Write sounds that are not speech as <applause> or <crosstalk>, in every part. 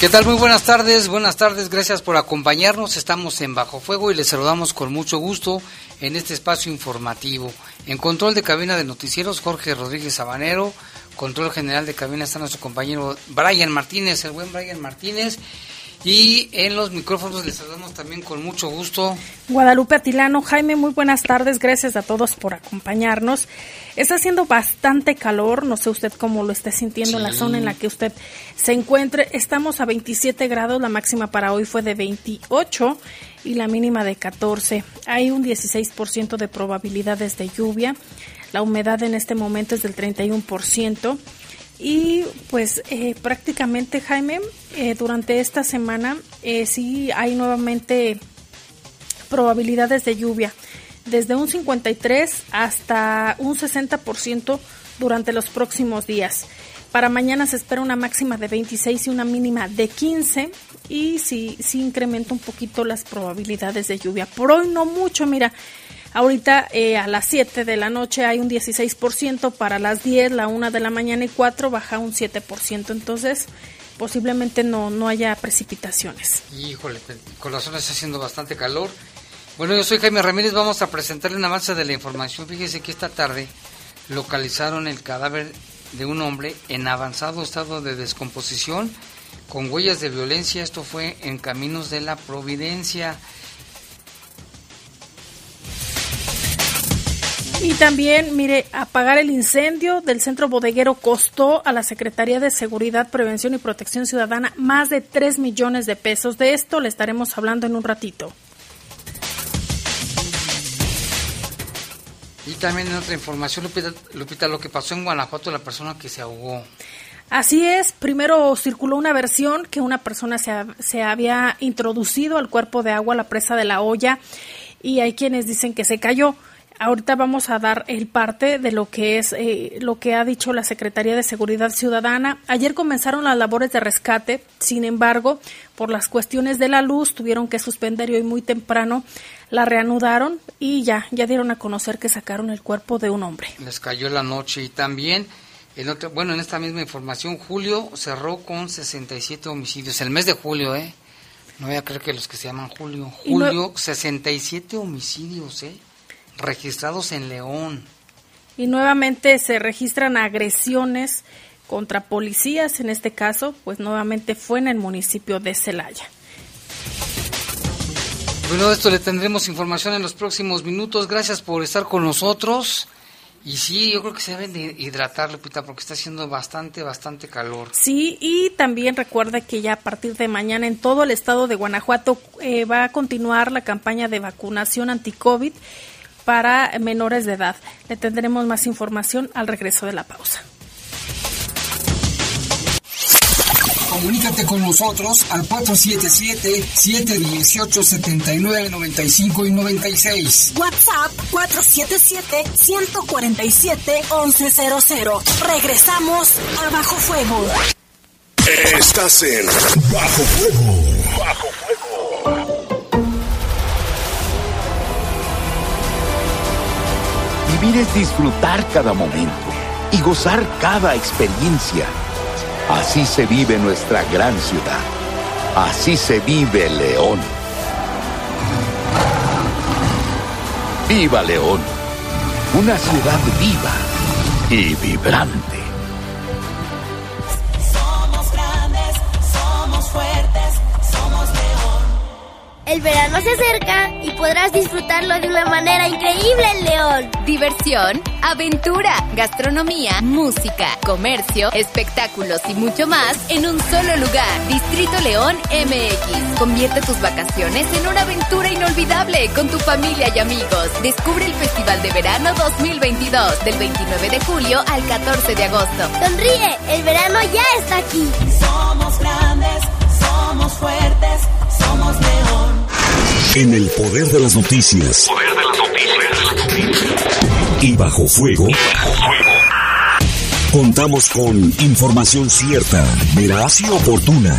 ¿Qué tal? Muy buenas tardes, buenas tardes, gracias por acompañarnos. Estamos en Bajo Fuego y les saludamos con mucho gusto en este espacio informativo. En control de cabina de noticieros, Jorge Rodríguez Sabanero. Control general de cabina está nuestro compañero Brian Martínez, el buen Brian Martínez. Y en los micrófonos les saludamos también con mucho gusto. Guadalupe Atilano, Jaime, muy buenas tardes, gracias a todos por acompañarnos. Está haciendo bastante calor, no sé usted cómo lo esté sintiendo en la zona en la que usted se encuentre. Estamos a 27 grados, la máxima para hoy fue de 28 y la mínima de 14. Hay un 16% de probabilidades de lluvia. La humedad en este momento es del 31%. Y pues eh, prácticamente, Jaime, eh, durante esta semana eh, sí hay nuevamente probabilidades de lluvia, desde un 53 hasta un 60% durante los próximos días. Para mañana se espera una máxima de 26 y una mínima de 15 y sí, sí incrementa un poquito las probabilidades de lluvia. Por hoy no mucho, mira, Ahorita eh, a las 7 de la noche hay un 16%, para las 10, la 1 de la mañana y 4 baja un 7%. Entonces, posiblemente no, no haya precipitaciones. Híjole, con razón está haciendo bastante calor. Bueno, yo soy Jaime Ramírez, vamos a presentarle un avance de la información. Fíjese que esta tarde localizaron el cadáver de un hombre en avanzado estado de descomposición con huellas de violencia. Esto fue en Caminos de la Providencia. Y también, mire, apagar el incendio del centro bodeguero costó a la Secretaría de Seguridad, Prevención y Protección Ciudadana más de 3 millones de pesos. De esto le estaremos hablando en un ratito. Y también en otra información, Lupita, Lupita, lo que pasó en Guanajuato, la persona que se ahogó. Así es, primero circuló una versión que una persona se, se había introducido al cuerpo de agua, a la presa de la olla, y hay quienes dicen que se cayó. Ahorita vamos a dar el parte de lo que es eh, lo que ha dicho la Secretaría de Seguridad Ciudadana. Ayer comenzaron las labores de rescate, sin embargo, por las cuestiones de la luz tuvieron que suspender y hoy muy temprano la reanudaron y ya ya dieron a conocer que sacaron el cuerpo de un hombre. Les cayó la noche y también en otro, bueno, en esta misma información, julio cerró con 67 homicidios. El mes de julio, ¿eh? No voy a creer que los que se llaman julio. Julio, 67 homicidios, ¿eh? Registrados en León. Y nuevamente se registran agresiones contra policías, en este caso, pues nuevamente fue en el municipio de Celaya. Bueno, de esto le tendremos información en los próximos minutos. Gracias por estar con nosotros. Y sí, yo creo que se deben de hidratar, Lupita, porque está haciendo bastante, bastante calor. Sí, y también recuerda que ya a partir de mañana en todo el estado de Guanajuato eh, va a continuar la campaña de vacunación anti-COVID para menores de edad. Le tendremos más información al regreso de la pausa. Comunícate con nosotros al 477-718-7995 y 96. WhatsApp 477-147-1100. Regresamos a Bajo Fuego. Estás en Bajo Fuego. Bajo Fuego. Vivir es disfrutar cada momento y gozar cada experiencia. Así se vive nuestra gran ciudad. Así se vive León. ¡Viva León! Una ciudad viva y vibrante. El verano se acerca y podrás disfrutarlo de una manera increíble en León. Diversión, aventura, gastronomía, música, comercio, espectáculos y mucho más en un solo lugar. Distrito León MX. Convierte tus vacaciones en una aventura inolvidable con tu familia y amigos. Descubre el Festival de Verano 2022 del 29 de julio al 14 de agosto. Sonríe, el verano ya está aquí. Somos grandes, somos fuertes, somos León. En el poder de las noticias. Poder de las noticias. Y bajo fuego. Bajo fuego. Contamos con información cierta, veraz y oportuna.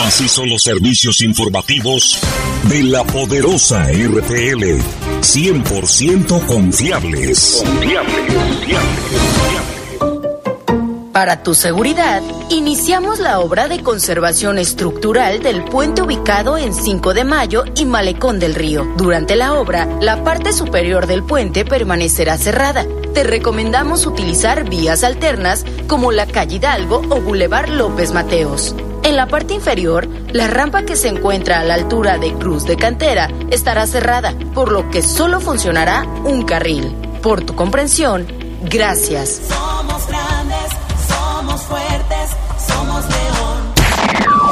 Así son los servicios informativos de la poderosa RTL. 100% confiables. Confiables, confiables. Para tu seguridad, iniciamos la obra de conservación estructural del puente ubicado en 5 de Mayo y Malecón del Río. Durante la obra, la parte superior del puente permanecerá cerrada. Te recomendamos utilizar vías alternas como la calle Hidalgo o Boulevard López Mateos. En la parte inferior, la rampa que se encuentra a la altura de Cruz de Cantera estará cerrada, por lo que solo funcionará un carril. Por tu comprensión, gracias. Somos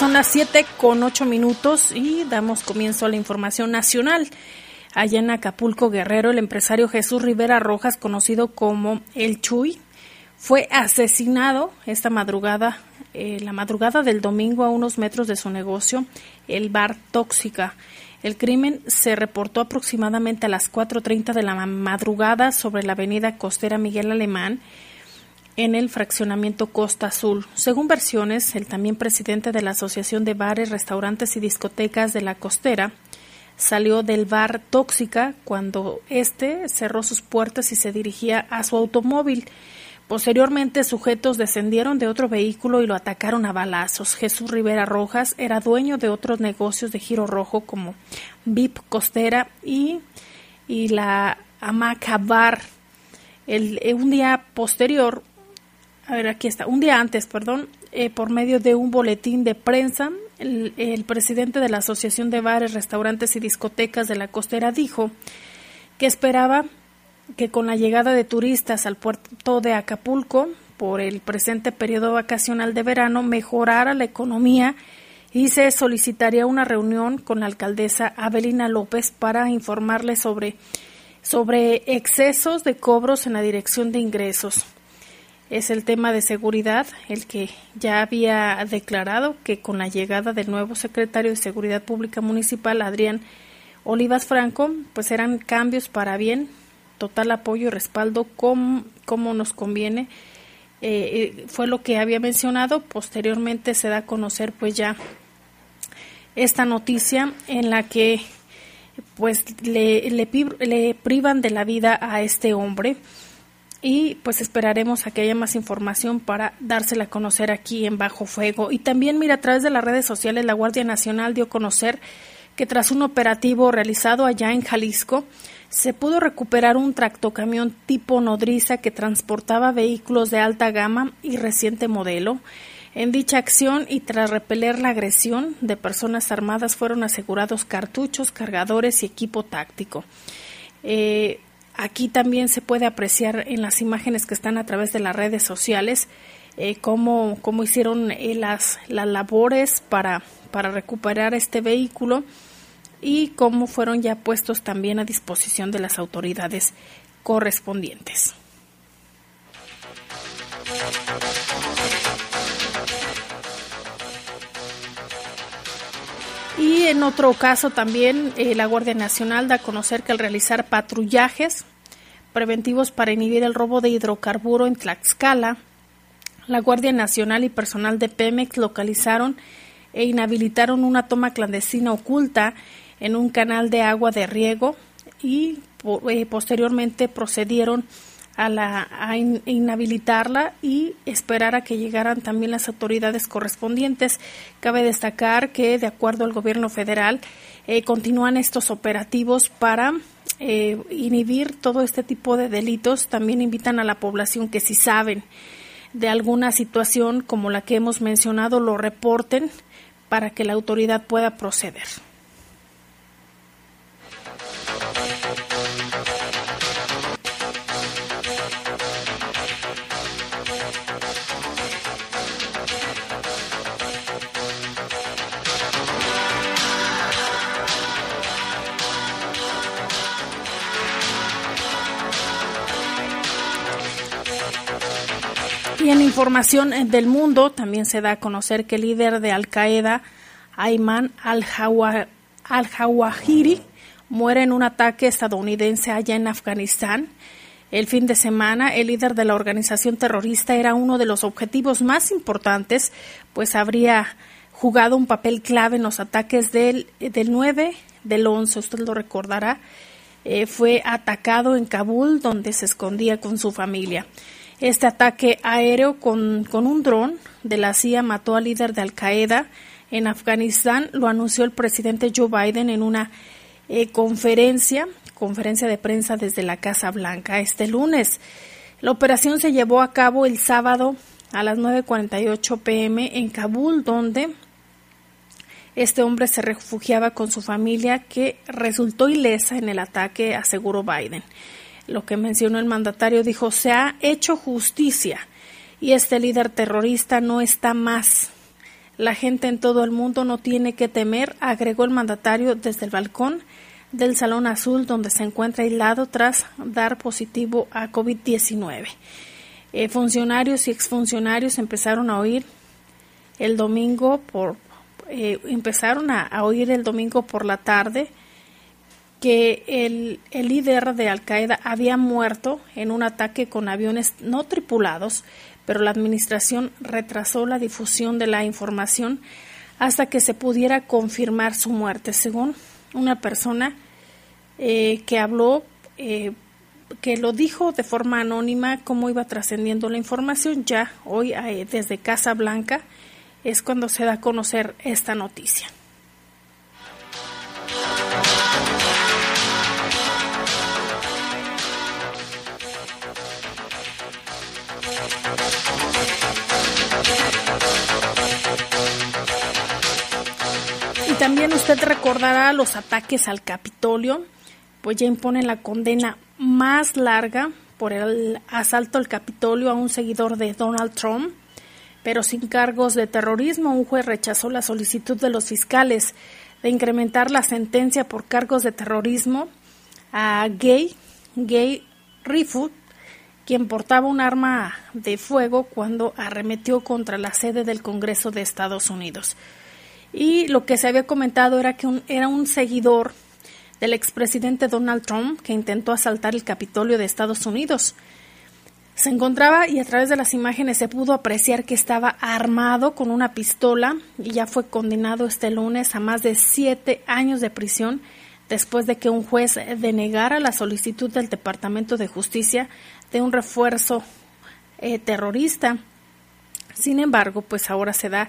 Son las 7 con 8 minutos y damos comienzo a la información nacional. Allá en Acapulco Guerrero, el empresario Jesús Rivera Rojas, conocido como El Chuy, fue asesinado esta madrugada, eh, la madrugada del domingo a unos metros de su negocio, el bar Tóxica. El crimen se reportó aproximadamente a las 4.30 de la madrugada sobre la avenida costera Miguel Alemán, en el fraccionamiento Costa Azul. Según versiones, el también presidente de la Asociación de Bares, Restaurantes y Discotecas de la Costera salió del bar Tóxica cuando éste cerró sus puertas y se dirigía a su automóvil. Posteriormente, sujetos descendieron de otro vehículo y lo atacaron a balazos. Jesús Rivera Rojas era dueño de otros negocios de giro rojo como VIP Costera y, y la Hamaca Bar. El, un día posterior, a ver, aquí está, un día antes, perdón, eh, por medio de un boletín de prensa, el, el, presidente de la Asociación de Bares, Restaurantes y Discotecas de la Costera dijo que esperaba que con la llegada de turistas al puerto de Acapulco por el presente periodo vacacional de verano mejorara la economía y se solicitaría una reunión con la alcaldesa Abelina López para informarle sobre, sobre excesos de cobros en la dirección de ingresos es el tema de seguridad, el que ya había declarado que con la llegada del nuevo secretario de Seguridad Pública Municipal, Adrián Olivas Franco, pues eran cambios para bien, total apoyo y respaldo como, como nos conviene. Eh, fue lo que había mencionado, posteriormente se da a conocer pues ya esta noticia en la que pues le, le privan de la vida a este hombre y pues esperaremos a que haya más información para dársela a conocer aquí en Bajo Fuego. Y también, mira, a través de las redes sociales, la Guardia Nacional dio a conocer que tras un operativo realizado allá en Jalisco, se pudo recuperar un tractocamión tipo nodriza que transportaba vehículos de alta gama y reciente modelo. En dicha acción y tras repeler la agresión de personas armadas fueron asegurados cartuchos, cargadores y equipo táctico. Eh, Aquí también se puede apreciar en las imágenes que están a través de las redes sociales eh, cómo, cómo, hicieron eh, las, las labores para, para recuperar este vehículo y cómo fueron ya puestos también a disposición de las autoridades correspondientes. Y en otro caso también eh, la Guardia Nacional da a conocer que al realizar patrullajes preventivos para inhibir el robo de hidrocarburo en Tlaxcala, la Guardia Nacional y personal de Pemex localizaron e inhabilitaron una toma clandestina oculta en un canal de agua de riego y eh, posteriormente procedieron a, la, a inhabilitarla y esperar a que llegaran también las autoridades correspondientes. Cabe destacar que, de acuerdo al gobierno federal, eh, continúan estos operativos para eh, inhibir todo este tipo de delitos. También invitan a la población que si saben de alguna situación como la que hemos mencionado, lo reporten para que la autoridad pueda proceder. Y en información del mundo también se da a conocer que el líder de Al Qaeda, Ayman al-Zawahiri, muere en un ataque estadounidense allá en Afganistán. El fin de semana, el líder de la organización terrorista era uno de los objetivos más importantes, pues habría jugado un papel clave en los ataques del, del 9, del 11, usted lo recordará. Eh, fue atacado en Kabul, donde se escondía con su familia. Este ataque aéreo con, un dron de la CIA mató al líder de Al Qaeda en Afganistán, lo anunció el presidente Joe Biden en una eh, conferencia, conferencia de prensa desde la Casa Blanca este lunes. La operación se llevó a cabo el sábado a las 9.48 pm en Kabul, donde este hombre se refugiaba con su familia que resultó ilesa en el ataque, aseguró Biden lo que mencionó el mandatario, dijo, se ha hecho justicia y este líder terrorista no está más. La gente en todo el mundo no tiene que temer, agregó el mandatario desde el balcón del Salón Azul, donde se encuentra aislado tras dar positivo a COVID-19. Eh, funcionarios y exfuncionarios empezaron a oír el domingo por eh, empezaron a, oír el domingo por la tarde que el, el líder de Al Qaeda había muerto en un ataque con aviones no tripulados, pero la administración retrasó la difusión de la información hasta que se pudiera confirmar su muerte, según una persona eh, que habló, eh, que lo dijo de forma anónima cómo iba trascendiendo la información. Ya hoy eh, desde Casa Blanca es cuando se da a conocer esta noticia. También usted recordará los ataques al Capitolio, pues ya imponen la condena más larga por el asalto al Capitolio a un seguidor de Donald Trump, pero sin cargos de terrorismo. Un juez rechazó la solicitud de los fiscales de incrementar la sentencia por cargos de terrorismo a Gay, Gay Rifut, quien portaba un arma de fuego cuando arremetió contra la sede del Congreso de Estados Unidos. Y lo que se había comentado era que era un seguidor del expresidente Donald Trump que intentó asaltar el Capitolio de Estados Unidos. Se encontraba y a través de las imágenes se pudo apreciar que estaba armado con una pistola y ya fue condenado este lunes a más de siete años de prisión después de que un juez denegara la solicitud del Departamento de Justicia de un refuerzo eh, terrorista. Sin embargo, pues ahora se da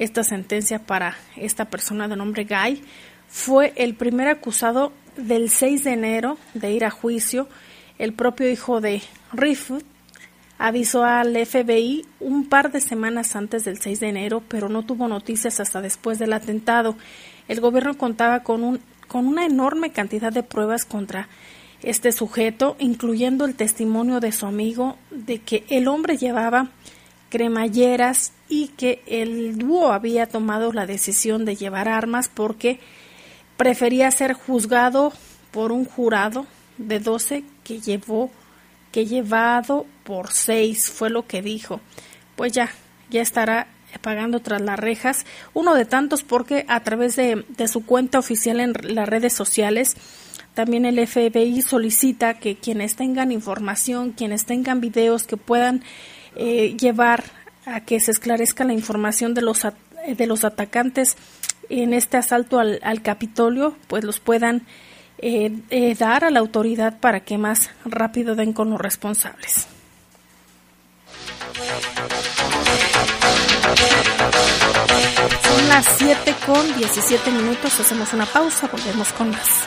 esta sentencia para esta persona de nombre Guy. Fue el primer acusado del 6 de enero de ir a juicio. El propio hijo de Rifut avisó al FBI un par de semanas antes del 6 de enero, pero no tuvo noticias hasta después del atentado. El gobierno contaba con, un, con una enorme cantidad de pruebas contra este sujeto, incluyendo el testimonio de su amigo de que el hombre llevaba cremalleras y que el dúo había tomado la decisión de llevar armas porque prefería ser juzgado por un jurado de 12 que llevó que llevado por seis fue lo que dijo. Pues ya, ya estará pagando tras las rejas, uno de tantos porque a través de, de su cuenta oficial en las redes sociales también el FBI solicita que quienes tengan información, quienes tengan videos que puedan eh, llevar a que se esclarezca la información de los, de los atacantes en este asalto al, al Capitolio, pues los puedan eh, eh, dar a la autoridad para que más rápido den con los responsables. Son las 7 con 17 minutos, hacemos una pausa, volvemos con más.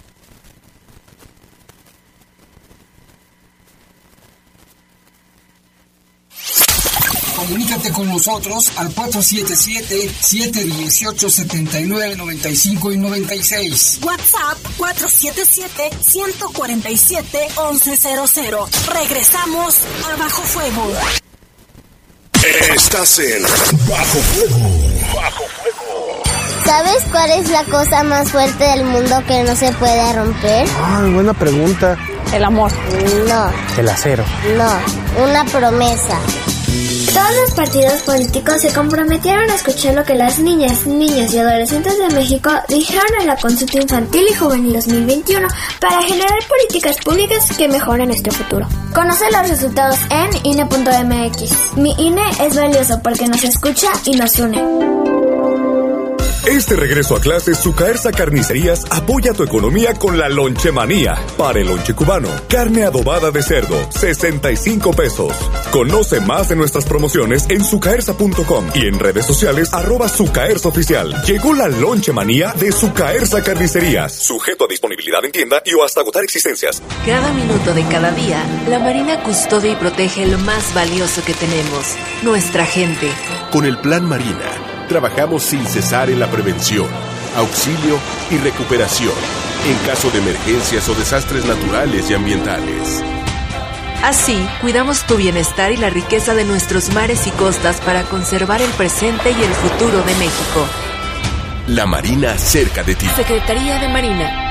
Comunícate con nosotros al 477-718-7995 y 96. WhatsApp 477-147-1100. Regresamos a Bajo Fuego. Estás en Bajo Fuego. Bajo Fuego. ¿Sabes cuál es la cosa más fuerte del mundo que no se puede romper? Ah, buena pregunta. El amor. No, El acero. no, una promesa. Todos los partidos políticos se comprometieron a escuchar lo que las niñas, niños y adolescentes de México dijeron en la consulta infantil y juvenil 2021 para generar políticas públicas que mejoren nuestro futuro. Conoce los resultados en INE.mx. Mi INE es valioso porque nos escucha y nos une. Este regreso a clases, Sucaersa Carnicerías apoya tu economía con la lonchemanía. Para el lonche cubano, carne adobada de cerdo, 65 pesos. Conoce más de nuestras promociones en sucaersa.com y en redes sociales arroba Sucaersa Oficial. Llegó la lonchemanía de Sucaersa Carnicerías. Sujeto a disponibilidad en tienda y o hasta agotar existencias. Cada minuto de cada día, la Marina custodia y protege lo más valioso que tenemos, nuestra gente. Con el Plan Marina, trabajamos sin cesar en la prevención, auxilio y recuperación en caso de emergencias o desastres naturales y ambientales. Así, cuidamos tu bienestar y la riqueza de nuestros mares y costas para conservar el presente y el futuro de México. La Marina cerca de ti. Secretaría de Marina.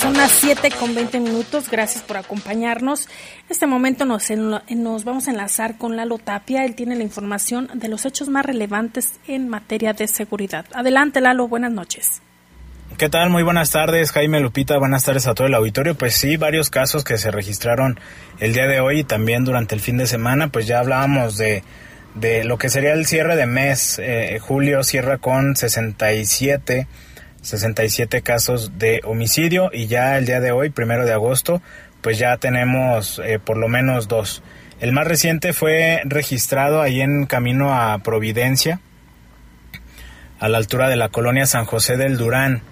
Son las 7 con 20 minutos. Gracias por acompañarnos. En este momento nos, nos vamos a enlazar con Lalo Tapia. Él tiene la información de los hechos más relevantes en materia de seguridad. Adelante, Lalo. Buenas noches. ¿Qué tal? Muy buenas tardes, Jaime Lupita. Buenas tardes a todo el auditorio. Pues sí, varios casos que se registraron el día de hoy y también durante el fin de semana. Pues ya hablábamos de, de lo que sería el cierre de mes. Eh, julio cierra con 67, 67 casos de homicidio y ya el día de hoy, primero de agosto, pues ya tenemos eh, por lo menos dos. El más reciente fue registrado ahí en camino a Providencia, a la altura de la colonia San José del Durán.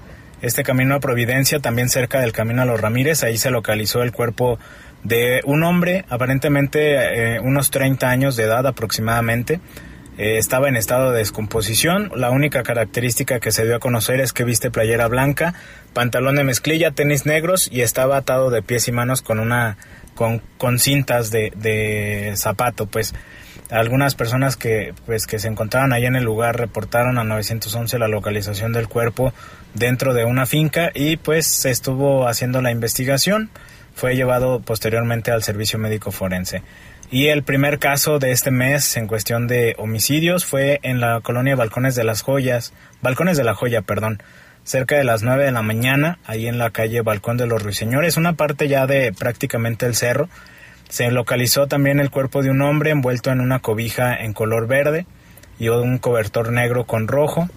Este camino a Providencia, también cerca del camino a los Ramírez, ahí se localizó el cuerpo de un hombre, aparentemente eh, unos 30 años de edad aproximadamente. eh, estaba en estado de descomposición. La única característica que se dio a conocer es que viste playera blanca, pantalón de mezclilla, tenis negros y estaba atado de pies y manos con una con, con cintas de, de zapato, pues algunas personas que pues que se encontraban ahí en el lugar reportaron a 911 la localización del cuerpo dentro de una finca y pues se estuvo haciendo la investigación fue llevado posteriormente al servicio médico forense y el primer caso de este mes en cuestión de homicidios fue en la colonia Balcones de las Joyas Balcones de la Joya perdón cerca de las 9 de la mañana ahí en la calle Balcón de los Ruiseñores una parte ya de prácticamente el cerro se localizó también el cuerpo de un hombre envuelto en una cobija en color verde y un cobertor negro con rojo.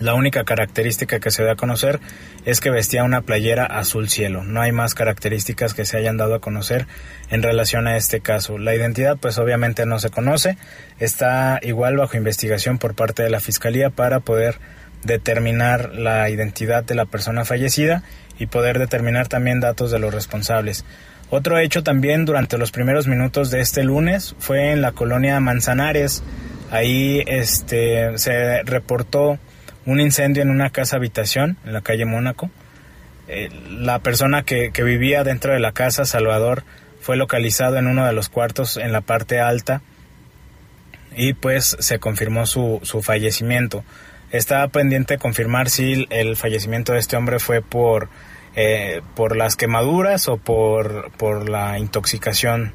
La única característica que se da a conocer es que vestía una playera azul cielo. No hay más características que se hayan dado a conocer en relación a este caso. La identidad pues obviamente no se conoce. Está igual bajo investigación por parte de la Fiscalía para poder determinar la identidad de la persona fallecida y poder determinar también datos de los responsables. Otro hecho también durante los primeros minutos de este lunes fue en la colonia Manzanares. Ahí este, se reportó un incendio en una casa habitación en la calle Mónaco. Eh, la persona que, vivía dentro de la casa, Salvador, fue localizado en uno de los cuartos en la parte alta y pues se confirmó su, su fallecimiento. Estaba pendiente confirmar si el fallecimiento de este hombre fue por eh, por las quemaduras o por, por la intoxicación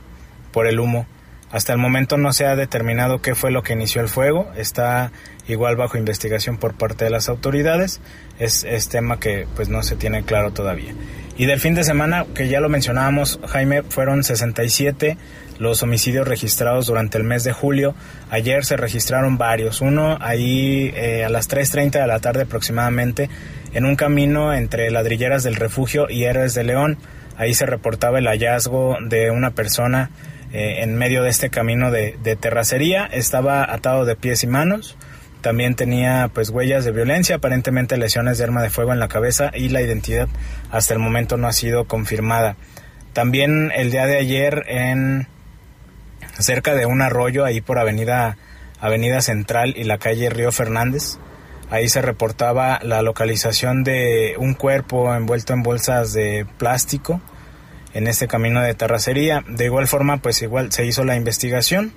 por el humo. Hasta el momento no se ha determinado qué fue lo que inició el fuego. Está igual bajo investigación por parte de las autoridades. Es, es tema que pues no se tiene claro todavía. Y del fin de semana, que ya lo mencionábamos, Jaime, fueron 67 los homicidios registrados durante el mes de julio. Ayer se registraron varios. Uno ahí eh, a las 3.30 de la tarde aproximadamente en un camino entre ladrilleras del refugio y Héroes de León. Ahí se reportaba el hallazgo de una persona eh, en medio de este camino de, terracería. Estaba atado de pies y manos. También tenía pues huellas de violencia, aparentemente lesiones de arma de fuego en la cabeza y la identidad hasta el momento no ha sido confirmada. También el día de ayer en cerca de un arroyo ahí por Avenida Avenida Central y la calle Río Fernández Ahí se reportaba la localización de un cuerpo envuelto en bolsas de plástico en este camino de terracería. De igual forma, pues igual se hizo la investigación.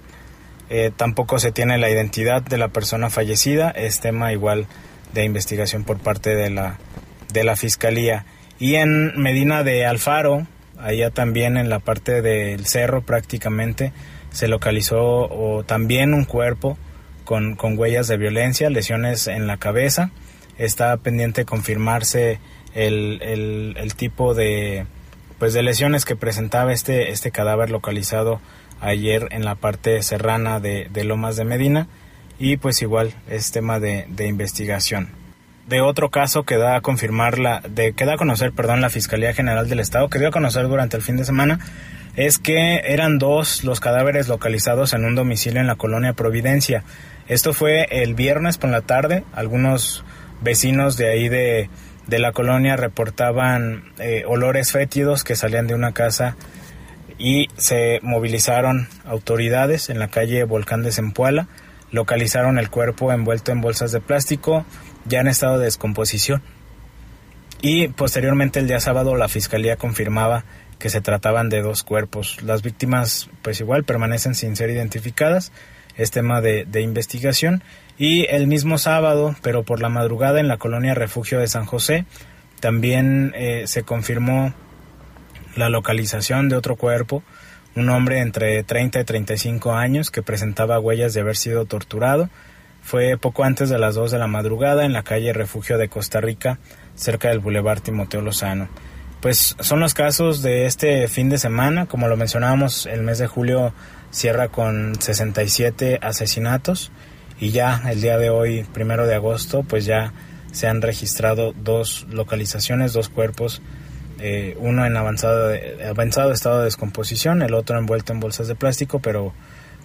Eh, tampoco se tiene la identidad de la persona fallecida. Es tema igual de investigación por parte de la, de la fiscalía. Y en Medina de Alfaro, allá también en la parte del cerro prácticamente, se localizó también un cuerpo con, con huellas de violencia, lesiones en la cabeza. Está pendiente confirmarse el, el, tipo de, pues de lesiones que presentaba este, este cadáver localizado ayer en la parte serrana de, de Lomas de Medina y pues igual es tema de, de, investigación. De otro caso que da a confirmar la, de, que da a conocer, perdón, la Fiscalía General del Estado, que dio a conocer durante el fin de semana, es que eran dos los cadáveres localizados en un domicilio en la colonia Providencia. Esto fue el viernes por la tarde. Algunos vecinos de ahí de, la colonia reportaban eh, olores fétidos que salían de una casa y se movilizaron autoridades en la calle Volcán de Zempoala. Localizaron el cuerpo envuelto en bolsas de plástico ya en estado de descomposición. Y posteriormente el día sábado la fiscalía confirmaba que se trataban de dos cuerpos. Las víctimas pues igual permanecen sin ser identificadas es tema de, investigación. Y el mismo sábado, pero por la madrugada en la colonia Refugio de San José, también eh, se confirmó la localización de otro cuerpo, un hombre entre 30 y 35 años que presentaba huellas de haber sido torturado. Fue poco antes de las 2 de la madrugada en la calle Refugio de Costa Rica, cerca del Boulevard Timoteo Lozano. Pues son los casos de este fin de semana, como lo mencionábamos, el mes de julio cierra con 67 asesinatos y ya el día de hoy, primero de agosto, pues ya se han registrado dos localizaciones, dos cuerpos, eh, uno en avanzado, avanzado estado de descomposición, el otro envuelto en bolsas de plástico, pero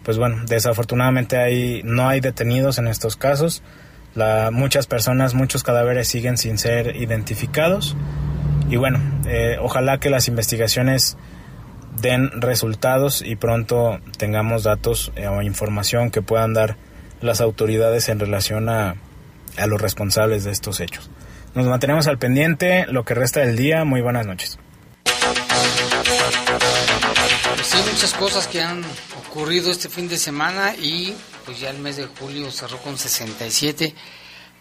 pues bueno, desafortunadamente hay, no hay detenidos en estos casos. La, muchas personas, muchos cadáveres siguen sin ser identificados. Y bueno, eh, ojalá que las investigaciones den resultados y pronto tengamos datos eh, o información que puedan dar las autoridades en relación a, a los responsables de estos hechos. Nos mantenemos al pendiente lo que resta del día. Muy buenas noches. Pues hay muchas cosas que han ocurrido este fin de semana y pues ya el mes de julio cerró con 67,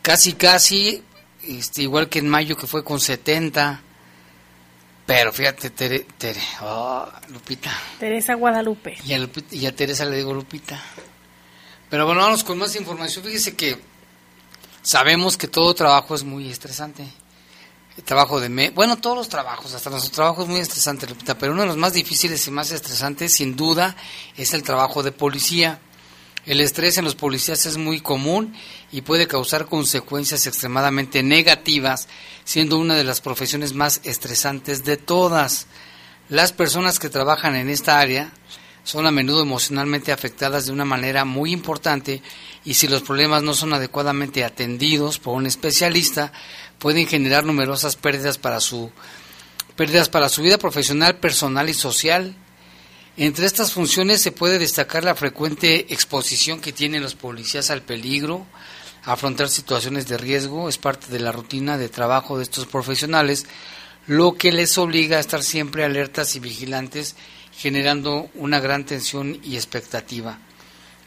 casi casi, este, igual que en mayo que fue con 70. Pero fíjate, Tere, Tere, oh, Lupita. Teresa Guadalupe. Y a, Lupita, y a Teresa le digo Lupita. Pero bueno, vamos con más información. Fíjese que sabemos que todo trabajo es muy estresante. El trabajo de... Me bueno, todos los trabajos, hasta nuestro trabajo es muy estresante, Lupita, pero uno de los más difíciles y más estresantes, sin duda, es el trabajo de policía. El estrés en los policías es muy común y puede causar consecuencias extremadamente negativas, siendo una de las profesiones más estresantes de todas. Las personas que trabajan en esta área son a menudo emocionalmente afectadas de una manera muy importante y si los problemas no son adecuadamente atendidos por un especialista, pueden generar numerosas pérdidas para su pérdidas para su vida profesional, personal y social. Entre estas funciones se puede destacar la frecuente exposición que tienen los policías al peligro, afrontar situaciones de riesgo, es parte de la rutina de trabajo de estos profesionales, lo que les obliga a estar siempre alertas y vigilantes, generando una gran tensión y expectativa.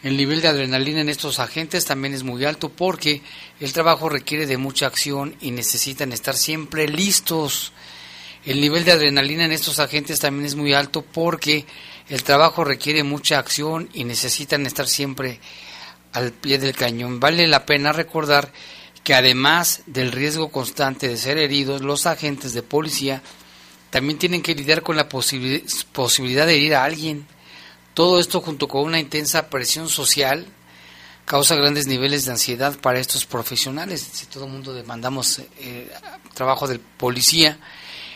El nivel de adrenalina en estos agentes también es muy alto porque el trabajo requiere de mucha acción y necesitan estar siempre listos. El nivel de adrenalina en estos agentes también es muy alto porque el trabajo requiere mucha acción y necesitan estar siempre al pie del cañón. Vale la pena recordar que además del riesgo constante de ser heridos, los agentes de policía también tienen que lidiar con la posibilidad de herir a alguien. Todo esto junto con una intensa presión social causa grandes niveles de ansiedad para estos profesionales. Si todo el mundo demandamos eh, trabajo del policía,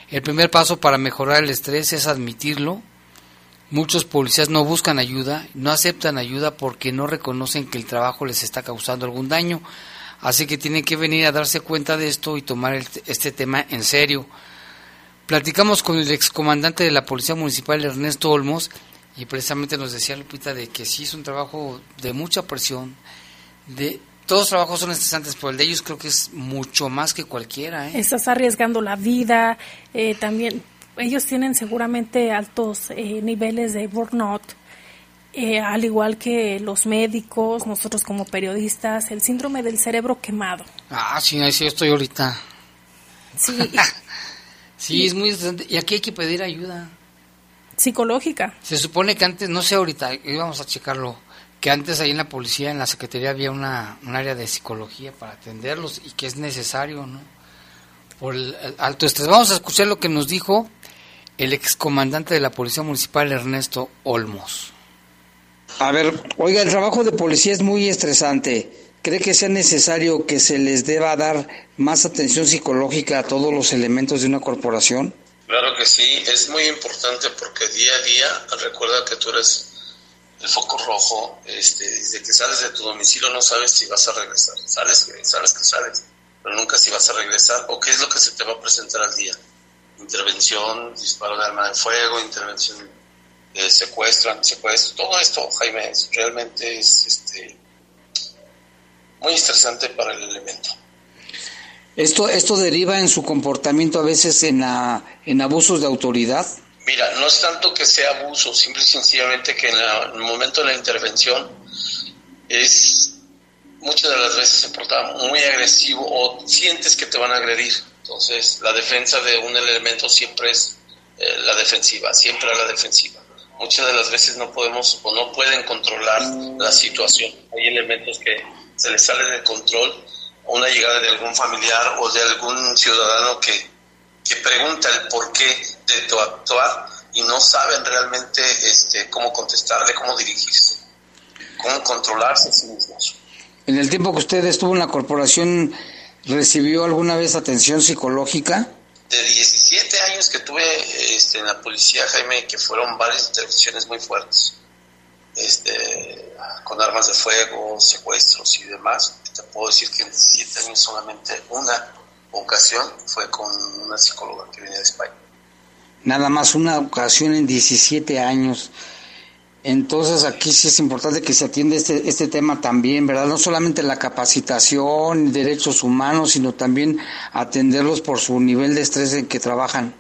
el primer paso para mejorar el estrés es admitirlo. Muchos policías no buscan ayuda, no aceptan ayuda porque no reconocen que el trabajo les está causando algún daño. Así que tienen que venir a darse cuenta de esto y tomar este tema en serio. Platicamos con el excomandante de la Policía Municipal, Ernesto Olmos, y precisamente nos decía Lupita de que sí es un trabajo de mucha presión, de todos los trabajos son estresantes, pero el de ellos creo que es mucho más que cualquiera. ¿eh? Estás arriesgando la vida, eh, también ellos tienen seguramente altos eh, niveles de burnout, eh, al igual que los médicos, nosotros como periodistas, el síndrome del cerebro quemado. Ah, sí, ahí sí estoy ahorita. Sí. <laughs> sí, es muy estresante. Y aquí hay que pedir ayuda. Psicológica. Se supone que antes, no sé ahorita, íbamos a checarlo, que antes ahí en la policía, en la secretaría, había una, un área de psicología para atenderlos y que es necesario, ¿no? Por el alto estrés. Vamos a escuchar lo que nos dijo el excomandante de la Policía Municipal, Ernesto Olmos. A ver, oiga, el trabajo de policía es muy estresante. ¿Cree que sea necesario que se les deba dar más atención psicológica a todos los elementos de una corporación? Claro que sí, es muy importante porque día a día recuerda que tú eres el foco rojo, este, desde que sales de tu domicilio no sabes si vas a regresar, sales, sabes que sales, pero nunca si vas a regresar o qué es lo que se te va a presentar al día. Intervención, disparo de arma de fuego, intervención de secuestro, secuestro, todo esto, Jaime, realmente es este, muy estresante para el elemento. Esto, esto deriva en su comportamiento a veces en, la, en abusos de autoridad. Mira, no es tanto que sea abuso, simple y sencillamente que en, la, en el momento de la intervención es muchas de las veces se porta muy agresivo o sientes que te van a agredir. Entonces, la defensa de un elemento siempre es eh, la defensiva, siempre a la defensiva. Muchas de las veces no podemos o no pueden controlar la situación. Hay elementos que se les sale de control una llegada de algún familiar o de algún ciudadano que, que pregunta el porqué de tu actuar y no saben realmente este, cómo contestarle, cómo dirigirse, cómo controlarse a sí mismos. En el tiempo que usted estuvo en la corporación, ¿recibió alguna vez atención psicológica? De 17 años que tuve este, en la policía, Jaime, que fueron varias intervenciones muy fuertes, este, con armas de fuego, secuestros y demás, te puedo decir que en 17 años solamente una ocasión fue con una psicóloga que viene de España. Nada más una ocasión en 17 años. Entonces aquí sí es importante que se atienda este, este tema también, ¿verdad? No solamente la capacitación, derechos humanos, sino también atenderlos por su nivel de estrés en que trabajan.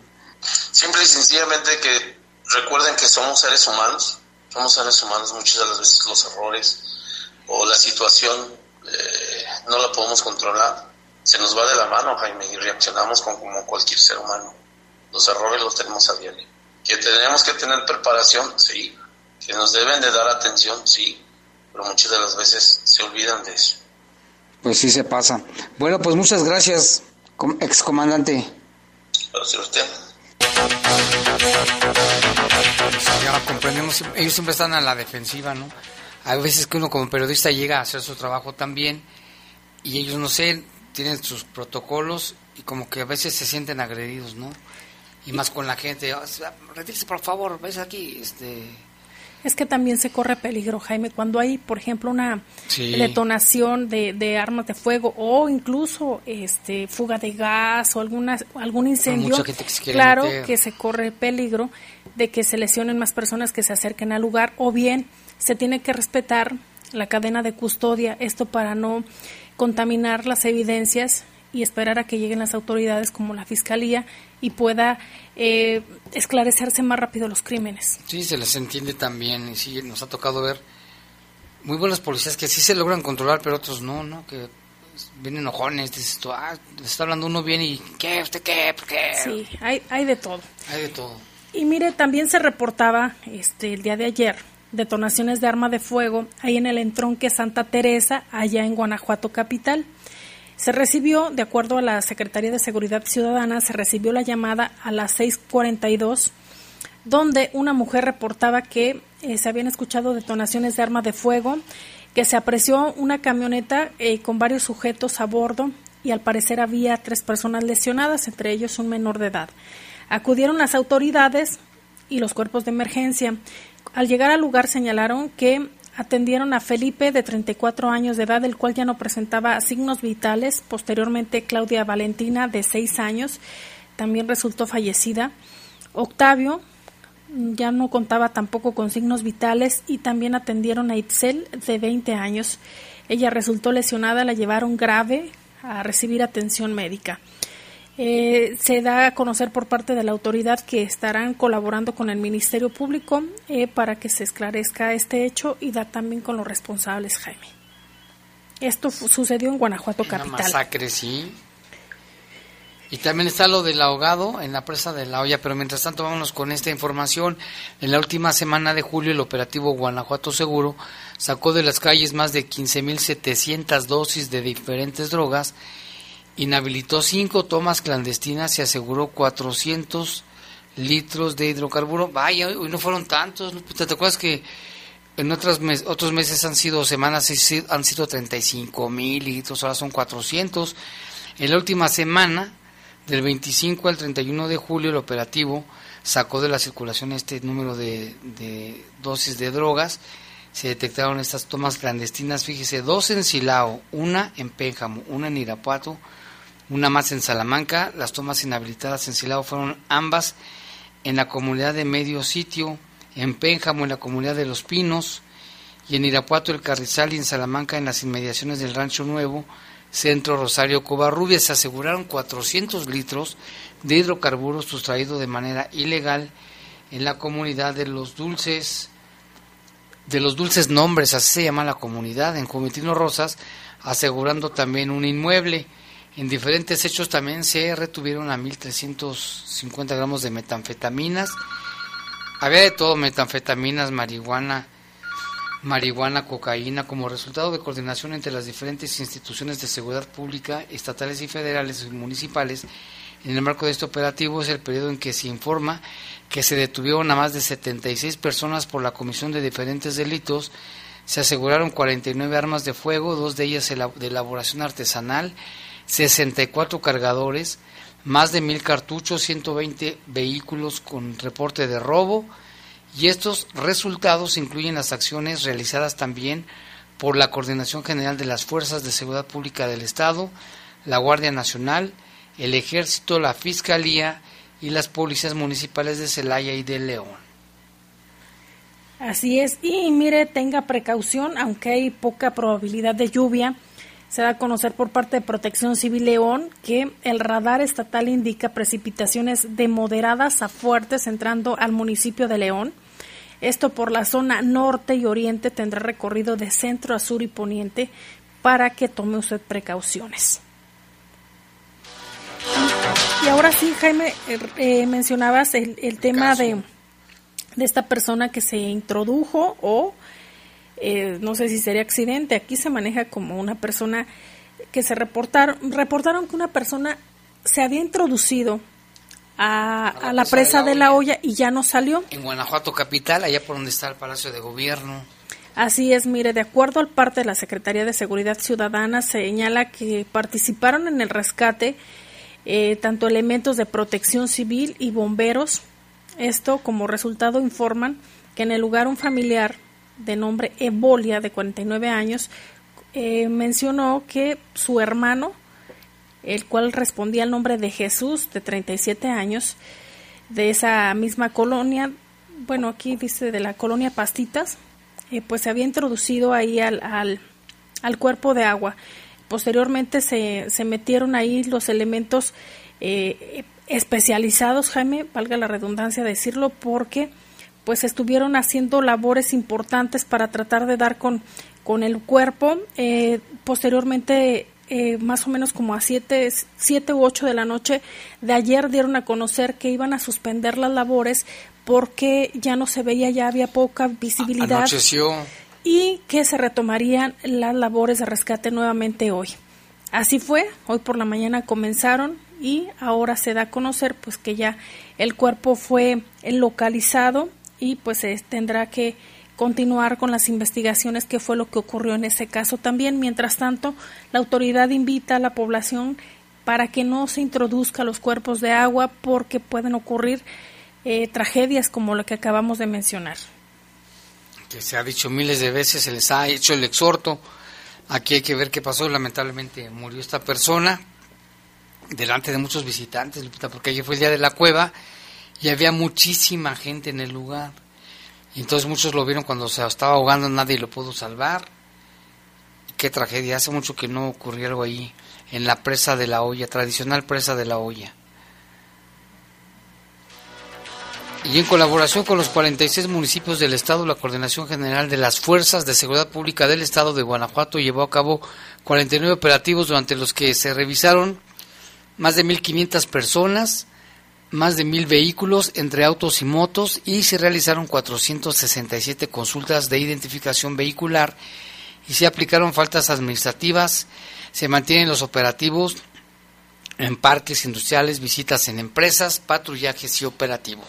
Simple y sencillamente que recuerden que somos seres humanos, somos seres humanos, muchas de las veces los errores o la situación eh, no la podemos controlar. Se nos va de la mano, Jaime, y reaccionamos como, como cualquier ser humano. Los errores los tenemos a diario. Que tenemos que tener preparación, sí, que nos deben de dar atención, sí, pero muchas de las veces se olvidan de eso. Pues sí se pasa. Bueno, pues muchas gracias, excomandante. Gracias a usted. Comprendemos, ellos siempre están a la defensiva, ¿no? Hay veces que uno como periodista llega a hacer su trabajo también y ellos, no sé, tienen sus protocolos y como que a veces se sienten agredidos, ¿no? Y más con la gente, oh, retírese por favor, ves aquí, este es que también se corre peligro, Jaime, cuando hay, por ejemplo, una detonación de, de, armas de fuego o incluso este fuga de gas o alguna, algún incendio, claro que se corre peligro de que se lesionen más personas que se acerquen al lugar o bien se tiene que respetar la cadena de custodia, esto para no contaminar las evidencias y esperar a que lleguen las autoridades como la Fiscalía y pueda eh, esclarecerse más rápido los crímenes. Sí, se les entiende también y sí, nos ha tocado ver muy buenos policías que sí se logran controlar, pero otros no, ¿no? Que vienen enojones, dices tú, ah, está hablando uno bien y ¿qué? ¿Usted qué? ¿Por qué? Sí, hay, hay de todo. Hay de todo. Y mire, también se reportaba este el día de ayer detonaciones de arma de fuego ahí en el entronque Santa Teresa, allá en Guanajuato capital. Se recibió, de acuerdo a la Secretaría de Seguridad Ciudadana, se recibió la llamada a las 6:42 donde una mujer reportaba que eh, se habían escuchado detonaciones de arma de fuego, que se apreció una camioneta eh, con varios sujetos a bordo y al parecer había tres personas lesionadas, entre ellos un menor de edad. Acudieron las autoridades y los cuerpos de emergencia. Al llegar al lugar señalaron que atendieron a Felipe, de 34 años de edad, el cual ya no presentaba signos vitales. Posteriormente, Claudia Valentina, de 6 años, también resultó fallecida. Octavio ya no contaba tampoco con signos vitales y también atendieron a Itzel, de 20 años. Ella resultó lesionada, la llevaron grave a recibir atención médica. Eh, se da a conocer por parte de la autoridad que estarán colaborando con el Ministerio Público eh, para que se esclarezca este hecho y da también con los responsables, Jaime. Esto sucedió en Guanajuato Una capital. masacre, sí. Y también está lo del ahogado en la presa de la olla, pero mientras tanto vámonos con esta información. En la última semana de julio el operativo Guanajuato Seguro sacó de las calles más de 15.700 dosis de diferentes drogas inhabilitó cinco tomas clandestinas y aseguró 400 litros de hidrocarburo. Vaya, hoy no fueron tantos. ¿Te acuerdas que en otros, otros meses han sido semanas, han sido 35 mil litros, ahora son 400? En la última semana, del 25 al 31 de julio, el operativo sacó de la circulación este número de, de dosis de drogas. Se detectaron estas tomas clandestinas, fíjese, dos en Silao, una en Pénjamo, una en Irapuato, una más en Salamanca. Las tomas inhabilitadas en Silao fueron ambas en la comunidad de Medio Sitio, en Pénjamo en la comunidad de Los Pinos y en Irapuato el Carrizal y en Salamanca en las inmediaciones del Rancho Nuevo, Centro Rosario Covarrubias. Se aseguraron 400 litros de hidrocarburos sustraídos de manera ilegal en la comunidad de Los Dulces, de los Dulces Nombres, así se llama la comunidad, en Comitino Rosas, asegurando también un inmueble. En diferentes hechos también se retuvieron a 1.350 gramos de metanfetaminas. Había de todo, metanfetaminas, marihuana, marihuana, cocaína, como resultado de coordinación entre las diferentes instituciones de seguridad pública, estatales y federales y municipales. En el marco de este operativo es el periodo en que se informa que se detuvieron a más de 76 personas por la comisión de diferentes delitos. Se aseguraron 49 armas de fuego, dos de ellas de elaboración artesanal, 64 cargadores, más de mil cartuchos, 120 vehículos con reporte de robo y estos resultados incluyen las acciones realizadas también por la Coordinación General de las Fuerzas de Seguridad Pública del Estado, la Guardia Nacional, el Ejército, la Fiscalía y las policías municipales de Celaya y de León. Así es, y mire, tenga precaución, aunque hay poca probabilidad de lluvia. Se da a conocer por parte de Protección Civil León que el radar estatal indica precipitaciones de moderadas a fuertes entrando al municipio de León. Esto por la zona norte y oriente tendrá recorrido de centro a sur y poniente para que tome usted precauciones. Y ahora sí, Jaime, eh, eh, mencionabas el, el tema de, de, esta persona que se introdujo o eh, no sé si sería accidente. Aquí se maneja como una persona que se reportaron, reportaron que una persona se había introducido a, a la, presa de la, olla y ya no salió. En Guanajuato capital, allá por donde está el Palacio de Gobierno. Así es, mire, de acuerdo al parte de la Secretaría de Seguridad Ciudadana, señala que participaron en el rescate eh, tanto elementos de protección civil y bomberos. Esto como resultado informan que en el lugar un familiar de nombre Ebolia, de 49 años, eh, mencionó que su hermano, el cual respondía al nombre de Jesús, de 37 años, de esa misma colonia, bueno, aquí dice de la colonia Pastitas, eh, pues se había introducido ahí al, al, cuerpo de agua. Posteriormente se, se, metieron ahí los elementos eh, especializados, Jaime, valga la redundancia decirlo, porque pues estuvieron haciendo labores importantes para tratar de dar con, con el cuerpo. Eh, posteriormente, eh, más o menos como a 7 siete, u 8 de la noche de ayer dieron a conocer que iban a suspender las labores porque ya no se veía, ya había poca visibilidad. Anocheció. Y que se retomarían las labores de rescate nuevamente hoy. Así fue, hoy por la mañana comenzaron y ahora se da a conocer pues que ya el cuerpo fue localizado y pues tendrá que continuar con las investigaciones que fue lo que ocurrió en ese caso también. Mientras tanto, la autoridad invita a la población para que no se introduzca los cuerpos de agua porque pueden ocurrir eh, tragedias como la que acabamos de mencionar. Que se ha dicho miles de veces, se les ha hecho el exhorto. Aquí hay que ver qué pasó. Lamentablemente murió esta persona delante de muchos visitantes, porque ayer fue el día de la cueva y había muchísima gente en el lugar. Entonces muchos lo vieron cuando se estaba ahogando, nadie lo pudo salvar. Qué tragedia, hace mucho que no ocurrió algo ahí, en la presa de la olla, tradicional presa de la olla. Y en colaboración con los 46 municipios del Estado, la Coordinación General de las Fuerzas de Seguridad Pública del Estado de Guanajuato llevó a cabo 49 operativos durante los que se revisaron más de 1.500 personas, más de mil vehículos entre autos y motos y se realizaron 467 consultas de identificación vehicular y se aplicaron faltas administrativas, se mantienen los operativos en parques industriales, visitas en empresas, patrullajes y operativos.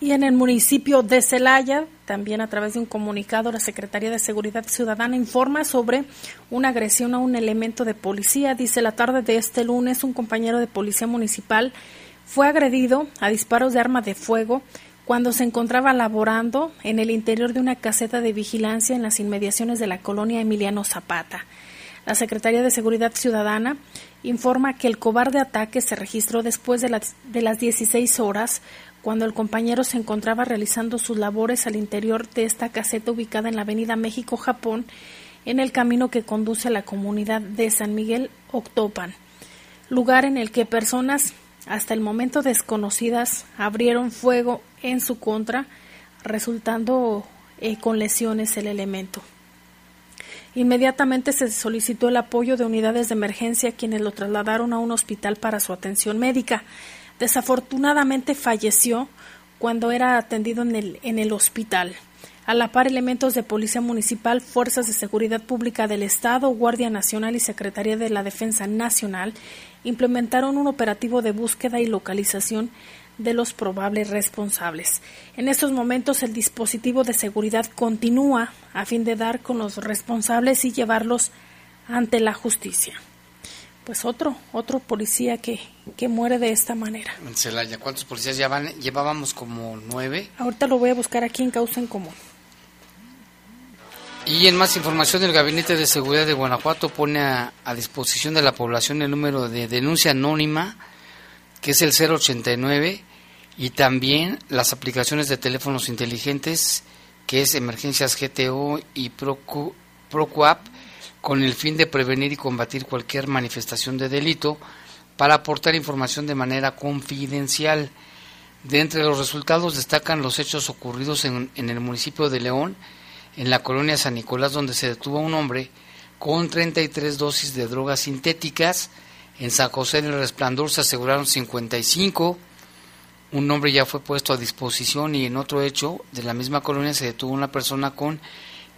Y en el municipio de Celaya, también a través de un comunicado, la Secretaría de Seguridad Ciudadana informa sobre una agresión a un elemento de policía. Dice la tarde de este lunes, un compañero de policía municipal fue agredido a disparos de arma de fuego cuando se encontraba laborando en el interior de una caseta de vigilancia en las inmediaciones de la colonia Emiliano Zapata. La Secretaría de Seguridad Ciudadana informa que el cobarde ataque se registró después de las, de las 16 horas cuando el compañero se encontraba realizando sus labores al interior de esta caseta ubicada en la avenida México-Japón, en el camino que conduce a la comunidad de San Miguel Octopan, lugar en el que personas hasta el momento desconocidas abrieron fuego en su contra, resultando eh, con lesiones el elemento. Inmediatamente se solicitó el apoyo de unidades de emergencia quienes lo trasladaron a un hospital para su atención médica. Desafortunadamente falleció cuando era atendido en el, en el hospital. A la par, elementos de Policía Municipal, Fuerzas de Seguridad Pública del Estado, Guardia Nacional y Secretaría de la Defensa Nacional implementaron un operativo de búsqueda y localización de los probables responsables. En estos momentos el dispositivo de seguridad continúa a fin de dar con los responsables y llevarlos ante la justicia pues otro, otro policía que, que muere de esta manera. En Celaya, ¿cuántos policías llevábamos? Como nueve. Ahorita lo voy a buscar aquí en Causa en Común. Y en más información, el Gabinete de Seguridad de Guanajuato pone a, a disposición de la población el número de denuncia anónima, que es el 089 y también las aplicaciones de teléfonos inteligentes que es Emergencias GTO y Procu, ProCuap con el fin de prevenir y combatir cualquier manifestación de delito para aportar información de manera confidencial. De entre los resultados destacan los hechos ocurridos en, en el municipio de León, en la colonia San Nicolás, donde se detuvo a un hombre con 33 dosis de drogas sintéticas. En San José del Resplandor se aseguraron 55. Un hombre ya fue puesto a disposición y en otro hecho de la misma colonia se detuvo una persona con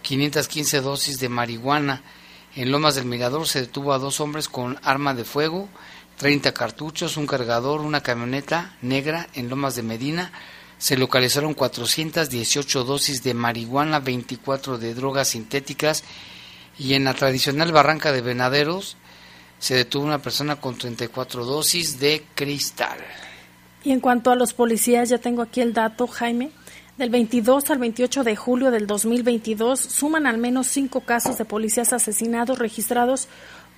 515 dosis de marihuana. En Lomas del Mirador se detuvo a dos hombres con arma de fuego, 30 cartuchos, un cargador, una camioneta negra en Lomas de Medina. Se localizaron 418 dosis de marihuana, 24 de drogas sintéticas y en la tradicional Barranca de Venaderos se detuvo una persona con 34 dosis de cristal. Y en cuanto a los policías, ya tengo aquí el dato, Jaime. Del 22 al 28 de julio del 2022 suman al menos cinco casos de policías asesinados registrados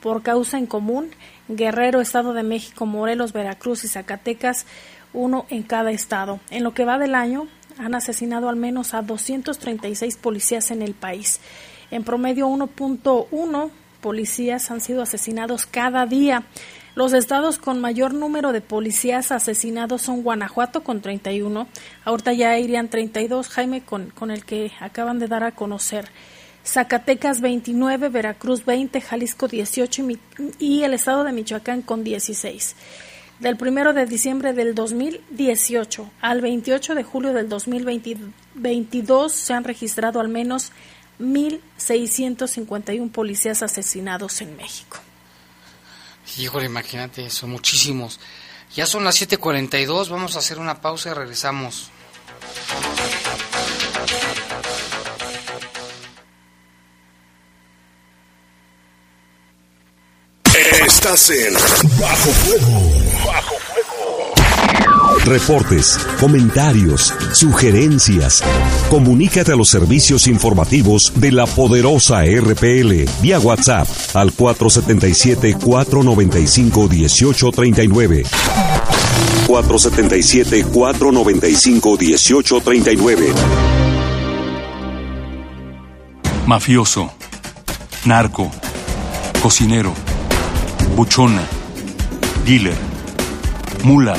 por causa en común, Guerrero, Estado de México, Morelos, Veracruz y Zacatecas, uno en cada estado. En lo que va del año, han asesinado al menos a 236 policías en el país. En promedio, 1.1 policías han sido asesinados cada día. Los estados con mayor número de policías asesinados son Guanajuato con 31, ahorita ya irían 32, Jaime con, con el que acaban de dar a conocer. Zacatecas 29, Veracruz 20, Jalisco 18 y, el estado de Michoacán con 16. Del 1 de diciembre del 2018 al 28 de julio del 2022 se han registrado al menos 1.651 policías asesinados en México. Híjole, imagínate, son muchísimos. Ya son las 7:42, vamos a hacer una pausa y regresamos. Estás en Bajo Fuego. Bajo Fuego. Reportes, comentarios, sugerencias. Comunícate a los servicios informativos de la poderosa RPL vía WhatsApp al 477-495-1839. 477-495-1839. Mafioso, narco, cocinero, buchona, dealer, mula.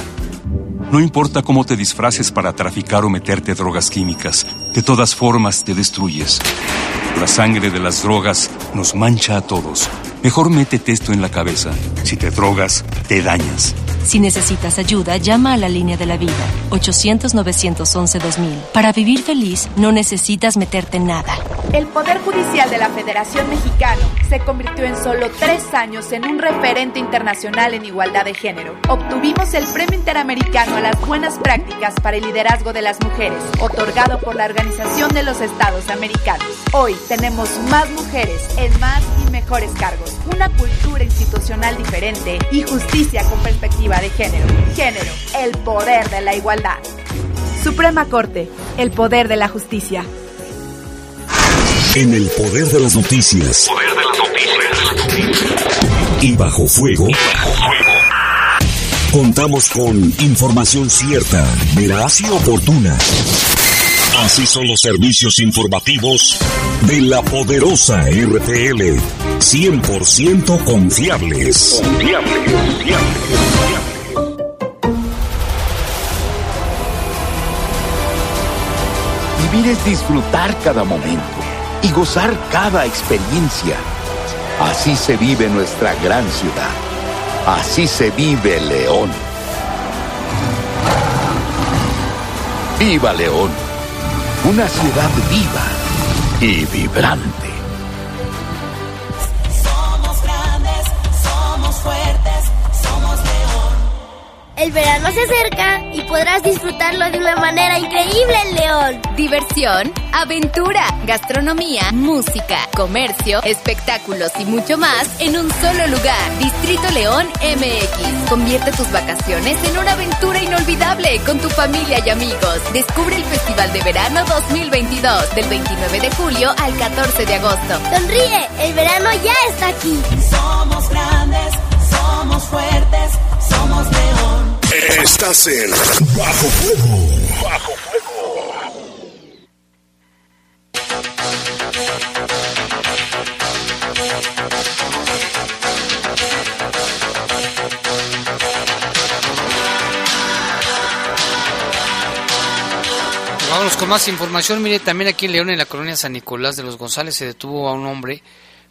No importa cómo te disfraces para traficar o meterte drogas químicas, de todas formas te destruyes. La sangre de las drogas nos mancha a todos. Mejor métete esto en la cabeza. Si te drogas, te dañas. Si necesitas ayuda, llama a la línea de la vida, 800-911-2000. Para vivir feliz, no necesitas meterte en nada. El Poder Judicial de la Federación Mexicano se convirtió en solo tres años en un referente internacional en igualdad de género. Obtuvimos el Premio Interamericano a las Buenas Prácticas para el Liderazgo de las Mujeres, otorgado por la Organización de los Estados Americanos. Hoy tenemos más mujeres en más y mejores cargos, una cultura institucional diferente y justicia con perspectiva de género. Género, el poder de la igualdad. Suprema Corte, el poder de la justicia. En el poder de las noticias. Poder de las noticias. Y bajo fuego. Contamos con información cierta, veraz y oportuna. Así son los servicios informativos de la poderosa RTL. 100% confiables. Confiables, confiables. Vivir es disfrutar cada momento y gozar cada experiencia. Así se vive nuestra gran ciudad. Así se vive León. ¡Viva León! Una ciudad viva y vibrante. El verano se acerca y podrás disfrutarlo de una manera increíble en León. Diversión, aventura, gastronomía, música, comercio, espectáculos y mucho más en un solo lugar. Distrito León MX. Convierte tus vacaciones en una aventura inolvidable con tu familia y amigos. Descubre el Festival de Verano 2022 del 29 de julio al 14 de agosto. Sonríe, el verano ya está aquí. Somos grandes, somos fuertes, somos león. Estás en Bajo Fuego. Bajo Vámonos con más información. Mire, también aquí en León, en la colonia San Nicolás de los González, se detuvo a un hombre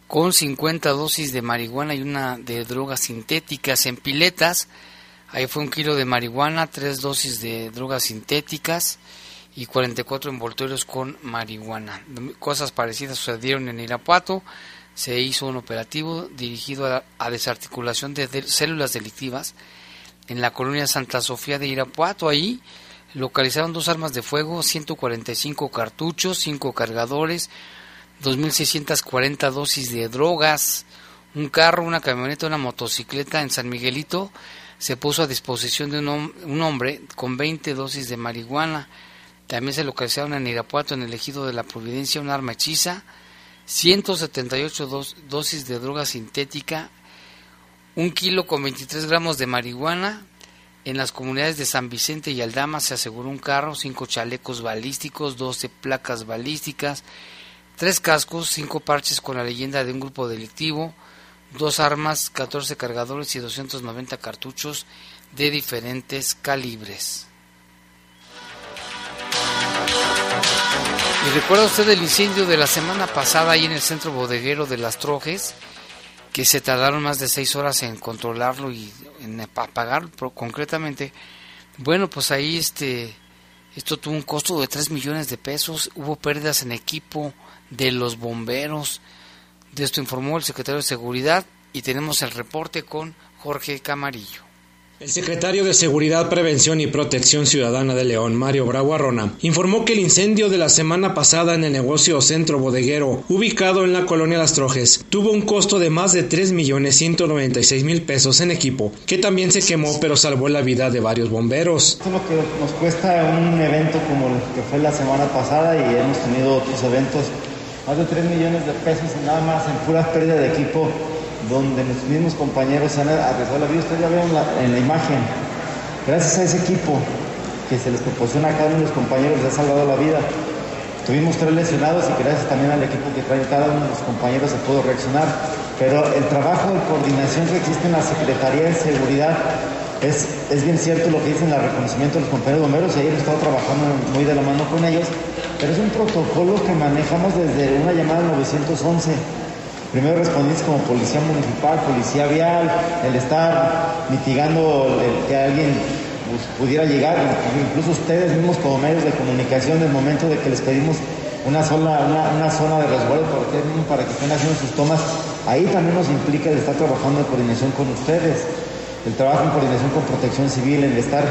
con 50 dosis de marihuana y una de drogas sintéticas en piletas. Ahí fue un kilo de marihuana, tres dosis de drogas sintéticas y 44 envoltorios con marihuana. Cosas parecidas sucedieron en Irapuato. Se hizo un operativo dirigido a, desarticulación de, de, células delictivas en la colonia Santa Sofía de Irapuato. Ahí localizaron dos armas de fuego, 145 cartuchos, 5 cargadores, 2.640 dosis de drogas, un carro, una camioneta, una motocicleta en San Miguelito. Se puso a disposición de un, hombre con 20 dosis de marihuana. También se localizaron en Irapuato, en el ejido de la Providencia, un arma hechiza, 178 dosis de droga sintética, un kilo con 23 gramos de marihuana. En las comunidades de San Vicente y Aldama se aseguró un carro, cinco chalecos balísticos, 12 placas balísticas, tres cascos, cinco parches con la leyenda de un grupo delictivo, dos armas, 14 cargadores y 290 cartuchos de diferentes calibres. ¿Y recuerda usted el incendio de la semana pasada ahí en el centro bodeguero de Las Trojes? Que se tardaron más de seis horas en controlarlo y en apagarlo concretamente. Bueno, pues ahí este, esto tuvo un costo de 3 millones de pesos, hubo pérdidas en equipo, de los bomberos. De esto informó el secretario de Seguridad y tenemos el reporte con Jorge Camarillo. El secretario de Seguridad, Prevención y Protección Ciudadana de León, Mario Bravo Arrona, informó que el incendio de la semana pasada en el negocio Centro Bodeguero, ubicado en la colonia Las Trojes, tuvo un costo de más de 3.196.000 pesos en equipo, que también se quemó pero salvó la vida de varios bomberos. Esto es lo que nos cuesta un evento como el que fue la semana pasada y hemos tenido otros eventos más de 3 millones de pesos nada más en pura pérdida de equipo, donde los mismos compañeros se han arriesgado la vida. Ustedes ya vieron en la imagen. Gracias a ese equipo que se les proporciona a cada uno de los compañeros, les ha salvado la vida. Tuvimos tres lesionados y gracias también al equipo que trae cada uno de los compañeros se pudo reaccionar. Pero el trabajo de coordinación que existe en la Secretaría de Seguridad es, es bien cierto lo que dicen el reconocimiento de los compañeros bomberos y ayer he estado trabajando muy de la mano con ellos pero es un protocolo que manejamos desde una llamada 911. Primero respondís como policía municipal, policía vial, el estar mitigando que alguien pudiera llegar, incluso ustedes mismos como medios de comunicación, en el momento de que les pedimos una, sola, una, zona de resguardo para que estén haciendo sus tomas, ahí también nos implica el estar trabajando en coordinación con ustedes, el trabajo en coordinación con protección civil, el estar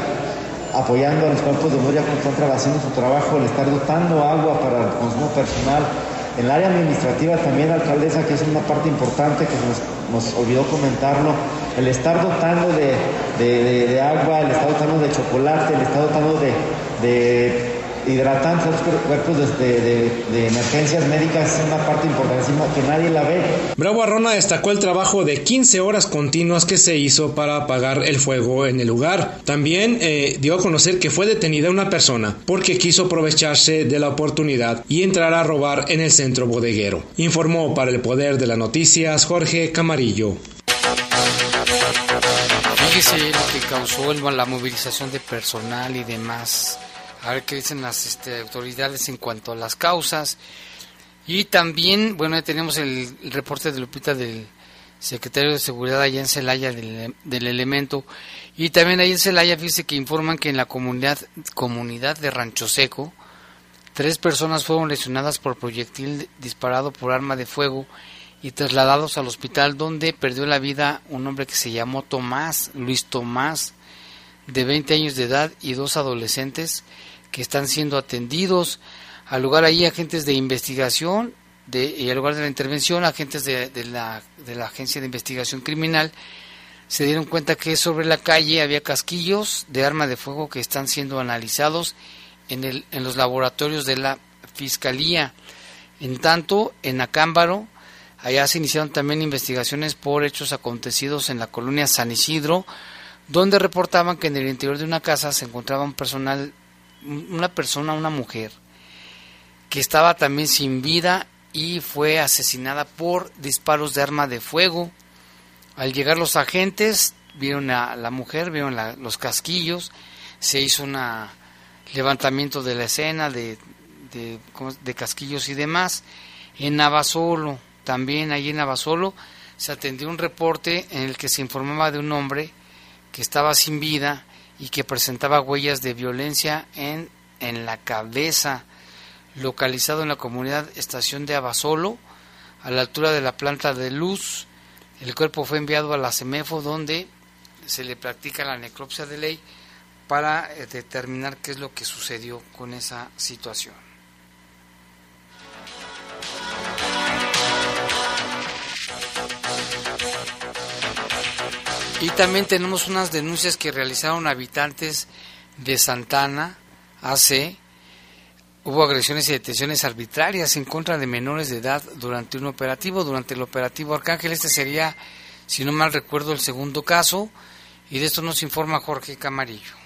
apoyando a los cuerpos de Moria cuando están haciendo su trabajo, el estar dotando agua para el consumo personal. En el área administrativa también, alcaldesa, que es una parte importante que nos, nos olvidó comentarlo, el estar dotando de, de, agua, el estar dotando de chocolate, el estar dotando de hidratantes, cuerpos de, de, emergencias médicas es una parte importantísima que nadie la ve. Bravo Arrona destacó el trabajo de 15 horas continuas que se hizo para apagar el fuego en el lugar. También eh, dio a conocer que fue detenida una persona porque quiso aprovecharse de la oportunidad y entrar a robar en el centro bodeguero. Informó para el Poder de las Noticias Jorge Camarillo. Fíjese lo que causó la movilización de personal y demás a ver qué dicen las este, autoridades en cuanto a las causas. Y también, bueno, tenemos el, reporte de Lupita del secretario de Seguridad allá en Celaya del, elemento. Y también ahí en Celaya, fíjese que informan que en la comunidad, comunidad de Rancho Seco, tres personas fueron lesionadas por proyectil disparado por arma de fuego y trasladados al hospital donde perdió la vida un hombre que se llamó Tomás, Luis Tomás, de 20 años de edad y dos adolescentes que están siendo atendidos. Al lugar ahí agentes de investigación de, y al lugar de la intervención agentes de, de, la, de la Agencia de Investigación Criminal se dieron cuenta que sobre la calle había casquillos de arma de fuego que están siendo analizados en, el, en los laboratorios de la Fiscalía. En tanto, en Acámbaro, allá se iniciaron también investigaciones por hechos acontecidos en la colonia San Isidro, donde reportaban que en el interior de una casa se encontraba un personal, una persona, una mujer, que estaba también sin vida y fue asesinada por disparos de arma de fuego. Al llegar los agentes, vieron a la mujer, vieron los casquillos, se hizo un levantamiento de la escena de, de, de casquillos y demás. En Navasolo, también allí en Navasolo, se atendió un reporte en el que se informaba de un hombre que estaba sin vida y que presentaba huellas de violencia en, en la cabeza, localizado en la comunidad Estación de Abasolo, a la altura de la planta de luz. El cuerpo fue enviado a la CEMEFO, donde se le practica la necropsia de ley para eh, determinar qué es lo que sucedió con esa situación. Y también tenemos unas denuncias que realizaron habitantes de Santana, AC. Hubo agresiones y detenciones arbitrarias en contra de menores de edad durante un operativo, durante el operativo Arcángel. Este sería, si no mal recuerdo, el segundo caso. Y de esto nos informa Jorge Camarillo.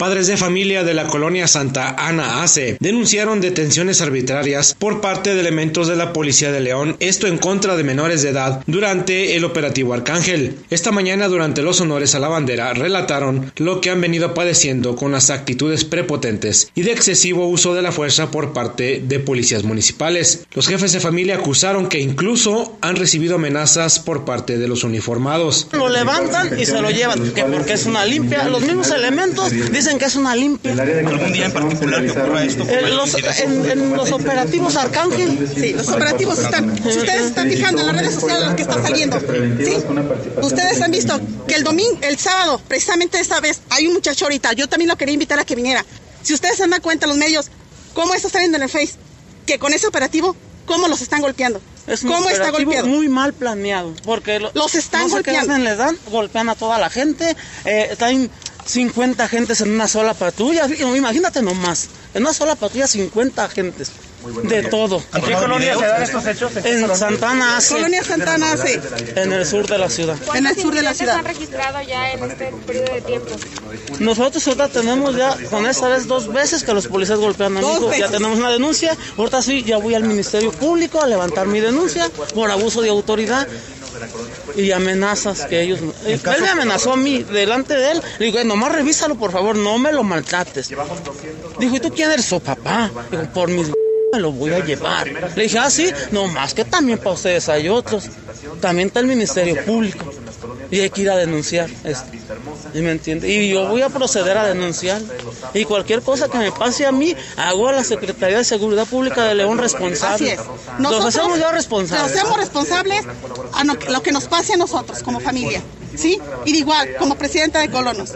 Padres de familia de la colonia Santa Ana Ace denunciaron detenciones arbitrarias por parte de elementos de la Policía de León, esto en contra de menores de edad durante el operativo Arcángel. Esta mañana durante los honores a la bandera relataron lo que han venido padeciendo con las actitudes prepotentes y de excesivo uso de la fuerza por parte de policías municipales. Los jefes de familia acusaron que incluso han recibido amenazas por parte de los uniformados. Lo levantan y se lo llevan, que porque es una limpia. Los mismos elementos dicen que es una limpia. ¿Algún día en particular que ocurra esto? En los, en, los operativos Arcángel. Sí, los operativos están. Si ustedes están fijando en las redes sociales lo que está saliendo, ¿sí? Ustedes han visto que el domingo, el sábado, precisamente esta vez, hay un muchacho ahorita. Yo también lo quería invitar a que viniera. Si ustedes se dan cuenta, los medios, cómo está saliendo en el Face, que con ese operativo, cómo los están golpeando. Es ¿Cómo está golpeado? Muy mal planeado, porque los están no golpeando. le dan, golpean a toda la gente, eh, están 50 agentes en una sola patrulla. Imagínate nomás, en una sola patrulla 50 agentes. De todo. ¿En qué colonia se dan estos hechos? En Santana Ace. Colonia Santana Ace. En el sur de la ciudad. En el sur de la ciudad. han registrado ya en este periodo de tiempo? Nosotros ahorita tenemos ya, con esta vez, dos veces que los policías golpean a mi hijo. Ya tenemos una denuncia. Ahorita sí, ya voy al Ministerio Público a levantar mi denuncia por abuso de autoridad y amenazas que ellos... Él me amenazó a mí delante de él. Le digo, nomás revísalo, por favor, no me lo maltrates. Dijo, ¿y tú quién eres? Su papá. Digo, por mis... me lo voy a llevar. Le dije, ah, sí, no más que también para ustedes hay otros. También está el Ministerio Público. Y hay que ir a denunciar esto. ¿Y me entiende? Y yo voy a proceder a denunciar. Y cualquier cosa que me pase a mí, hago a la Secretaría de Seguridad Pública de León responsable. Así es. Nosotros nos hacemos ya responsables. Nos hacemos responsables a lo que nos pase a nosotros como familia. ¿Sí? Y igual, como presidenta de colonos.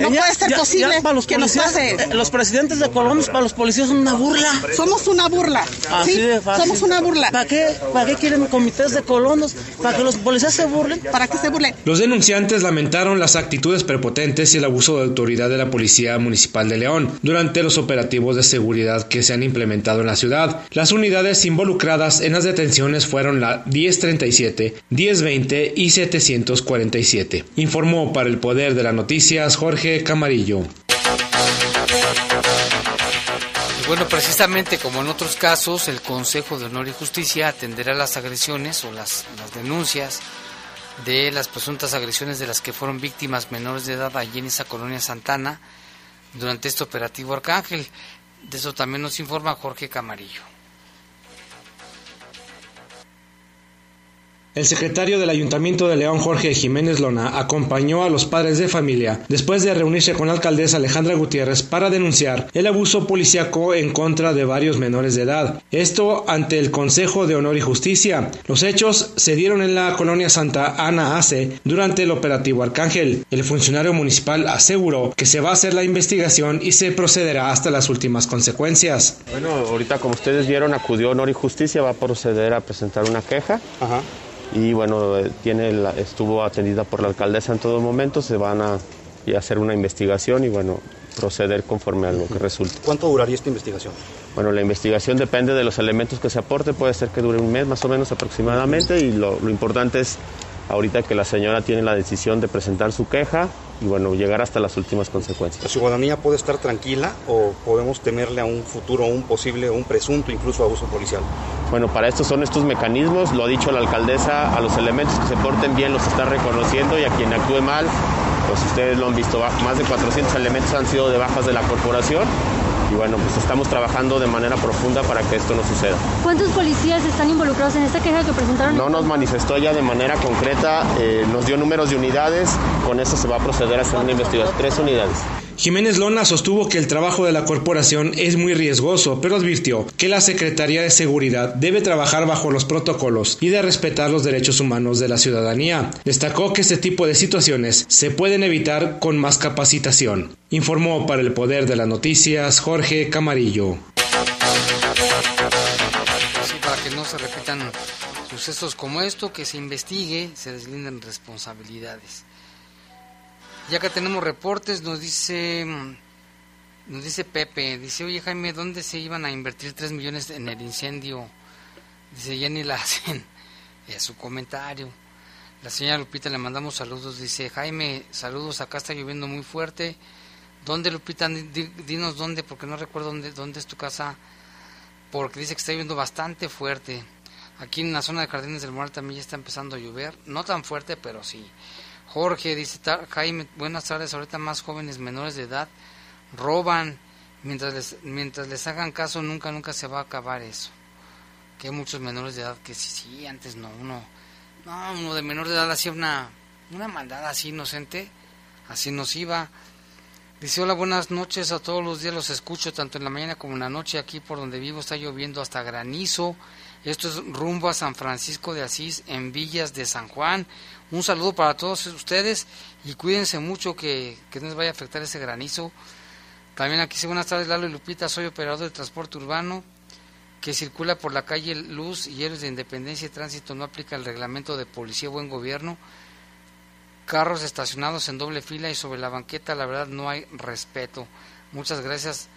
No puede ser posible para los que nos pase. Eh, los presidentes de colonos para los policías son una burla. Somos una burla. Así de fácil. Somos una burla. ¿Para qué, ¿Para qué quieren comités de colonos? ¿Para que los policías se burlen? ¿Para que se burlen? Los denunciantes lamentaron las actitudes prepotentes y el abuso de autoridad de la Policía Municipal de León durante los operativos de seguridad que se han implementado en la ciudad. Las unidades involucradas en las detenciones fueron la 1037, 1020 y 747 informó para el Poder de las Noticias Jorge Camarillo. bueno, precisamente como en otros casos, el Consejo de Honor y Justicia atenderá las agresiones o las, las denuncias de las presuntas agresiones de las que fueron víctimas menores de edad allí en esa colonia Santana durante este operativo Arcángel. De eso también nos informa Jorge Camarillo. El secretario del Ayuntamiento de León, Jorge Jiménez Lona, acompañó a los padres de familia después de reunirse con la alcaldesa Alejandra Gutiérrez para denunciar el abuso policiaco en contra de varios menores de edad. Esto ante el Consejo de Honor y Justicia. Los hechos se dieron en la colonia Santa Ana Ace durante el operativo Arcángel. El funcionario municipal aseguró que se va a hacer la investigación y se procederá hasta las últimas consecuencias. Bueno, ahorita como ustedes vieron, acudió Honor y Justicia, va a proceder a presentar una queja. Ajá y bueno, tiene estuvo atendida por la alcaldesa en todo momento, se van a, hacer una investigación y bueno, proceder conforme a lo que resulte. ¿Cuánto duraría esta investigación? Bueno, la investigación depende de los elementos que se aporte, puede ser que dure un mes más o menos aproximadamente y lo, importante es ahorita que la señora tiene la decisión de presentar su queja y bueno, llegar hasta las últimas consecuencias. ¿La ciudadanía puede estar tranquila o podemos temerle a un futuro, un posible, un presunto incluso abuso policial? Bueno, para esto son estos mecanismos, lo ha dicho la alcaldesa, a los elementos que se porten bien los está reconociendo y a quien actúe mal, pues ustedes lo han visto, más de 400 elementos han sido de bajas de la corporación y bueno, pues estamos trabajando de manera profunda para que esto no suceda. ¿Cuántos policías están involucrados en esta queja que presentaron? No nos manifestó ella de manera concreta, eh, nos dio números de unidades, con eso se va a proceder a hacer una investigación, tres unidades. Jiménez Lona sostuvo que el trabajo de la corporación es muy riesgoso, pero advirtió que la Secretaría de Seguridad debe trabajar bajo los protocolos y de respetar los derechos humanos de la ciudadanía. Destacó que este tipo de situaciones se pueden evitar con más capacitación. Informó para el Poder de las Noticias Jorge Camarillo. para que no se repitan sucesos como esto, que se investigue, se deslinden responsabilidades. Ya que tenemos reportes, nos dice nos dice Pepe, dice, oye Jaime, ¿dónde se iban a invertir 3 millones en el incendio? Dice, ya ni la <laughs> hacen. Su comentario. La señora Lupita le mandamos saludos, dice, Jaime, saludos, acá está lloviendo muy fuerte. ¿Dónde Lupita? Dinos dónde, porque no recuerdo dónde, dónde es tu casa, porque dice que está lloviendo bastante fuerte. Aquí en la zona de Jardines del Moral también ya está empezando a llover, no tan fuerte, pero sí. Jorge dice, Jaime, buenas tardes, ahorita más jóvenes menores de edad roban, mientras les, mientras les hagan caso nunca, nunca se va a acabar eso. Que hay muchos menores de edad que sí, sí, antes no, uno, no, uno de menor de edad hacía una, una maldad así inocente, así nos iba. Dice, hola, buenas noches, a todos los días los escucho, tanto en la mañana como en la noche, aquí por donde vivo está lloviendo hasta granizo, esto es rumbo a San Francisco de Asís, en Villas de San Juan. Un saludo para todos ustedes y cuídense mucho que, que no les vaya a afectar ese granizo. También aquí buenas tardes Lalo y Lupita, soy operador de transporte urbano que circula por la calle Luz y Héroes de Independencia y Tránsito no aplica el reglamento de policía buen gobierno. Carros estacionados en doble fila y sobre la banqueta, la verdad no hay respeto. Muchas gracias,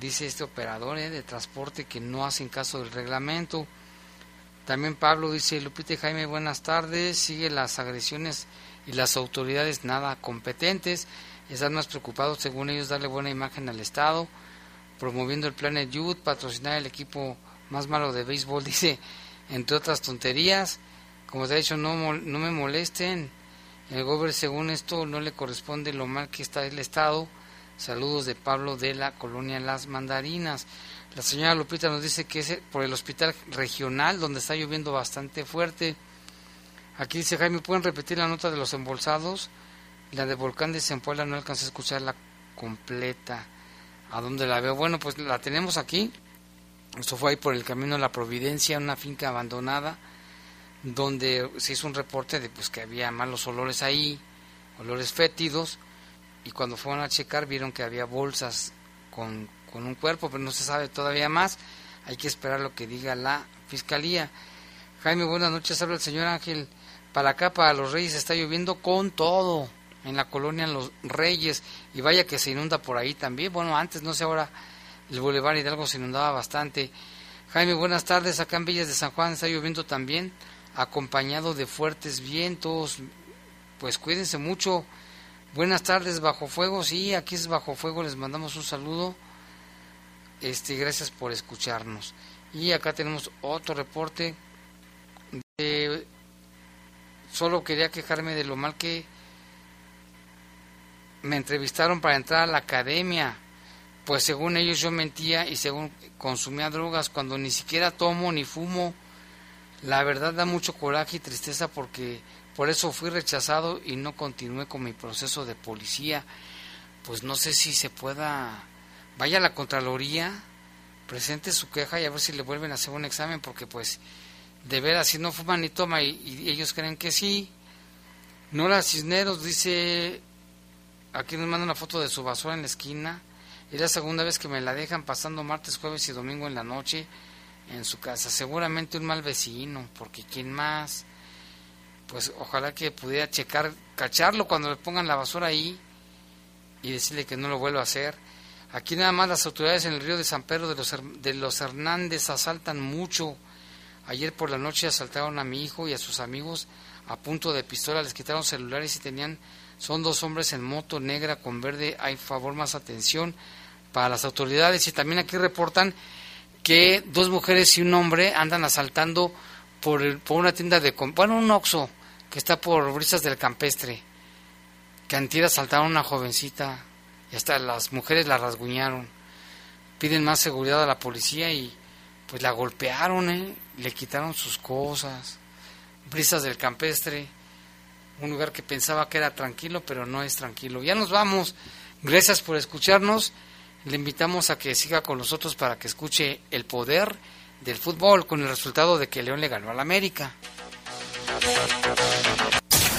dice este operador eh, de transporte que no hacen caso del reglamento. También Pablo dice, Lupita y Jaime, buenas tardes. Sigue las agresiones y las autoridades nada competentes. Están más preocupados, según ellos, darle buena imagen al Estado, promoviendo el Planet Youth, patrocinar el equipo más malo de béisbol, <laughs> dice, entre otras tonterías. Como te he dicho, no, no me molesten. El gobierno, según esto, no le corresponde lo mal que está el Estado. Saludos de Pablo de la colonia Las Mandarinas. La señora Lupita nos dice que es por el hospital regional donde está lloviendo bastante fuerte. Aquí dice Jaime, ¿pueden repetir la nota de los embolsados? La de Volcán de Zempuela no alcancé a escucharla completa. ¿A dónde la veo? Bueno, pues la tenemos aquí. Esto fue ahí por el camino de la Providencia, una finca abandonada, donde se hizo un reporte de pues que había malos olores ahí, olores fétidos, y cuando fueron a checar vieron que había bolsas con con un cuerpo, pero no se sabe todavía más. Hay que esperar lo que diga la fiscalía. Jaime, buenas noches. Habla el señor Ángel. Para acá, para los Reyes, está lloviendo con todo. En la colonia Los Reyes. Y vaya que se inunda por ahí también. Bueno, antes, no sé, ahora el Boulevard Hidalgo se inundaba bastante. Jaime, buenas tardes. Acá en Villas de San Juan está lloviendo también, acompañado de fuertes vientos. Pues cuídense mucho. Buenas tardes, Bajo Fuego. Sí, aquí es Bajo Fuego. Les mandamos un saludo. Este, gracias por escucharnos. Y acá tenemos otro reporte. Solo quería quejarme de lo mal que me entrevistaron para entrar a la academia. Pues según ellos yo mentía y según consumía drogas cuando ni siquiera tomo ni fumo. La verdad da mucho coraje y tristeza porque por eso fui rechazado y no continué con mi proceso de policía. Pues no sé si se pueda vaya a la Contraloría, presente su queja y a ver si le vuelven a hacer un examen, porque pues de veras, si no fuman ni toma y, ellos creen que sí. Nora Cisneros dice, aquí nos manda una foto de su basura en la esquina, es la segunda vez que me la dejan pasando martes, jueves y domingo en la noche en su casa. Seguramente un mal vecino, porque ¿quién más? Pues ojalá que pudiera checar, cacharlo cuando le pongan la basura ahí y decirle que no lo vuelva a hacer. Aquí nada más las autoridades en el río de San Pedro de los, de los Hernández asaltan mucho. Ayer por la noche asaltaron a mi hijo y a sus amigos a punto de pistola, les quitaron celulares y tenían, son dos hombres en moto negra con verde, hay favor más atención para las autoridades. Y también aquí reportan que dos mujeres y un hombre andan asaltando por, el, por una tienda de, bueno, un oxo que está por Brisas del Campestre, que antier asaltaron a una jovencita y hasta las mujeres la rasguñaron. Piden más seguridad a la policía y pues la golpearon, ¿eh? le quitaron sus cosas. Brisas del Campestre, un lugar que pensaba que era tranquilo, pero no es tranquilo. Ya nos vamos. Gracias por escucharnos. Le invitamos a que siga con nosotros para que escuche el poder del fútbol con el resultado de que León le ganó al América.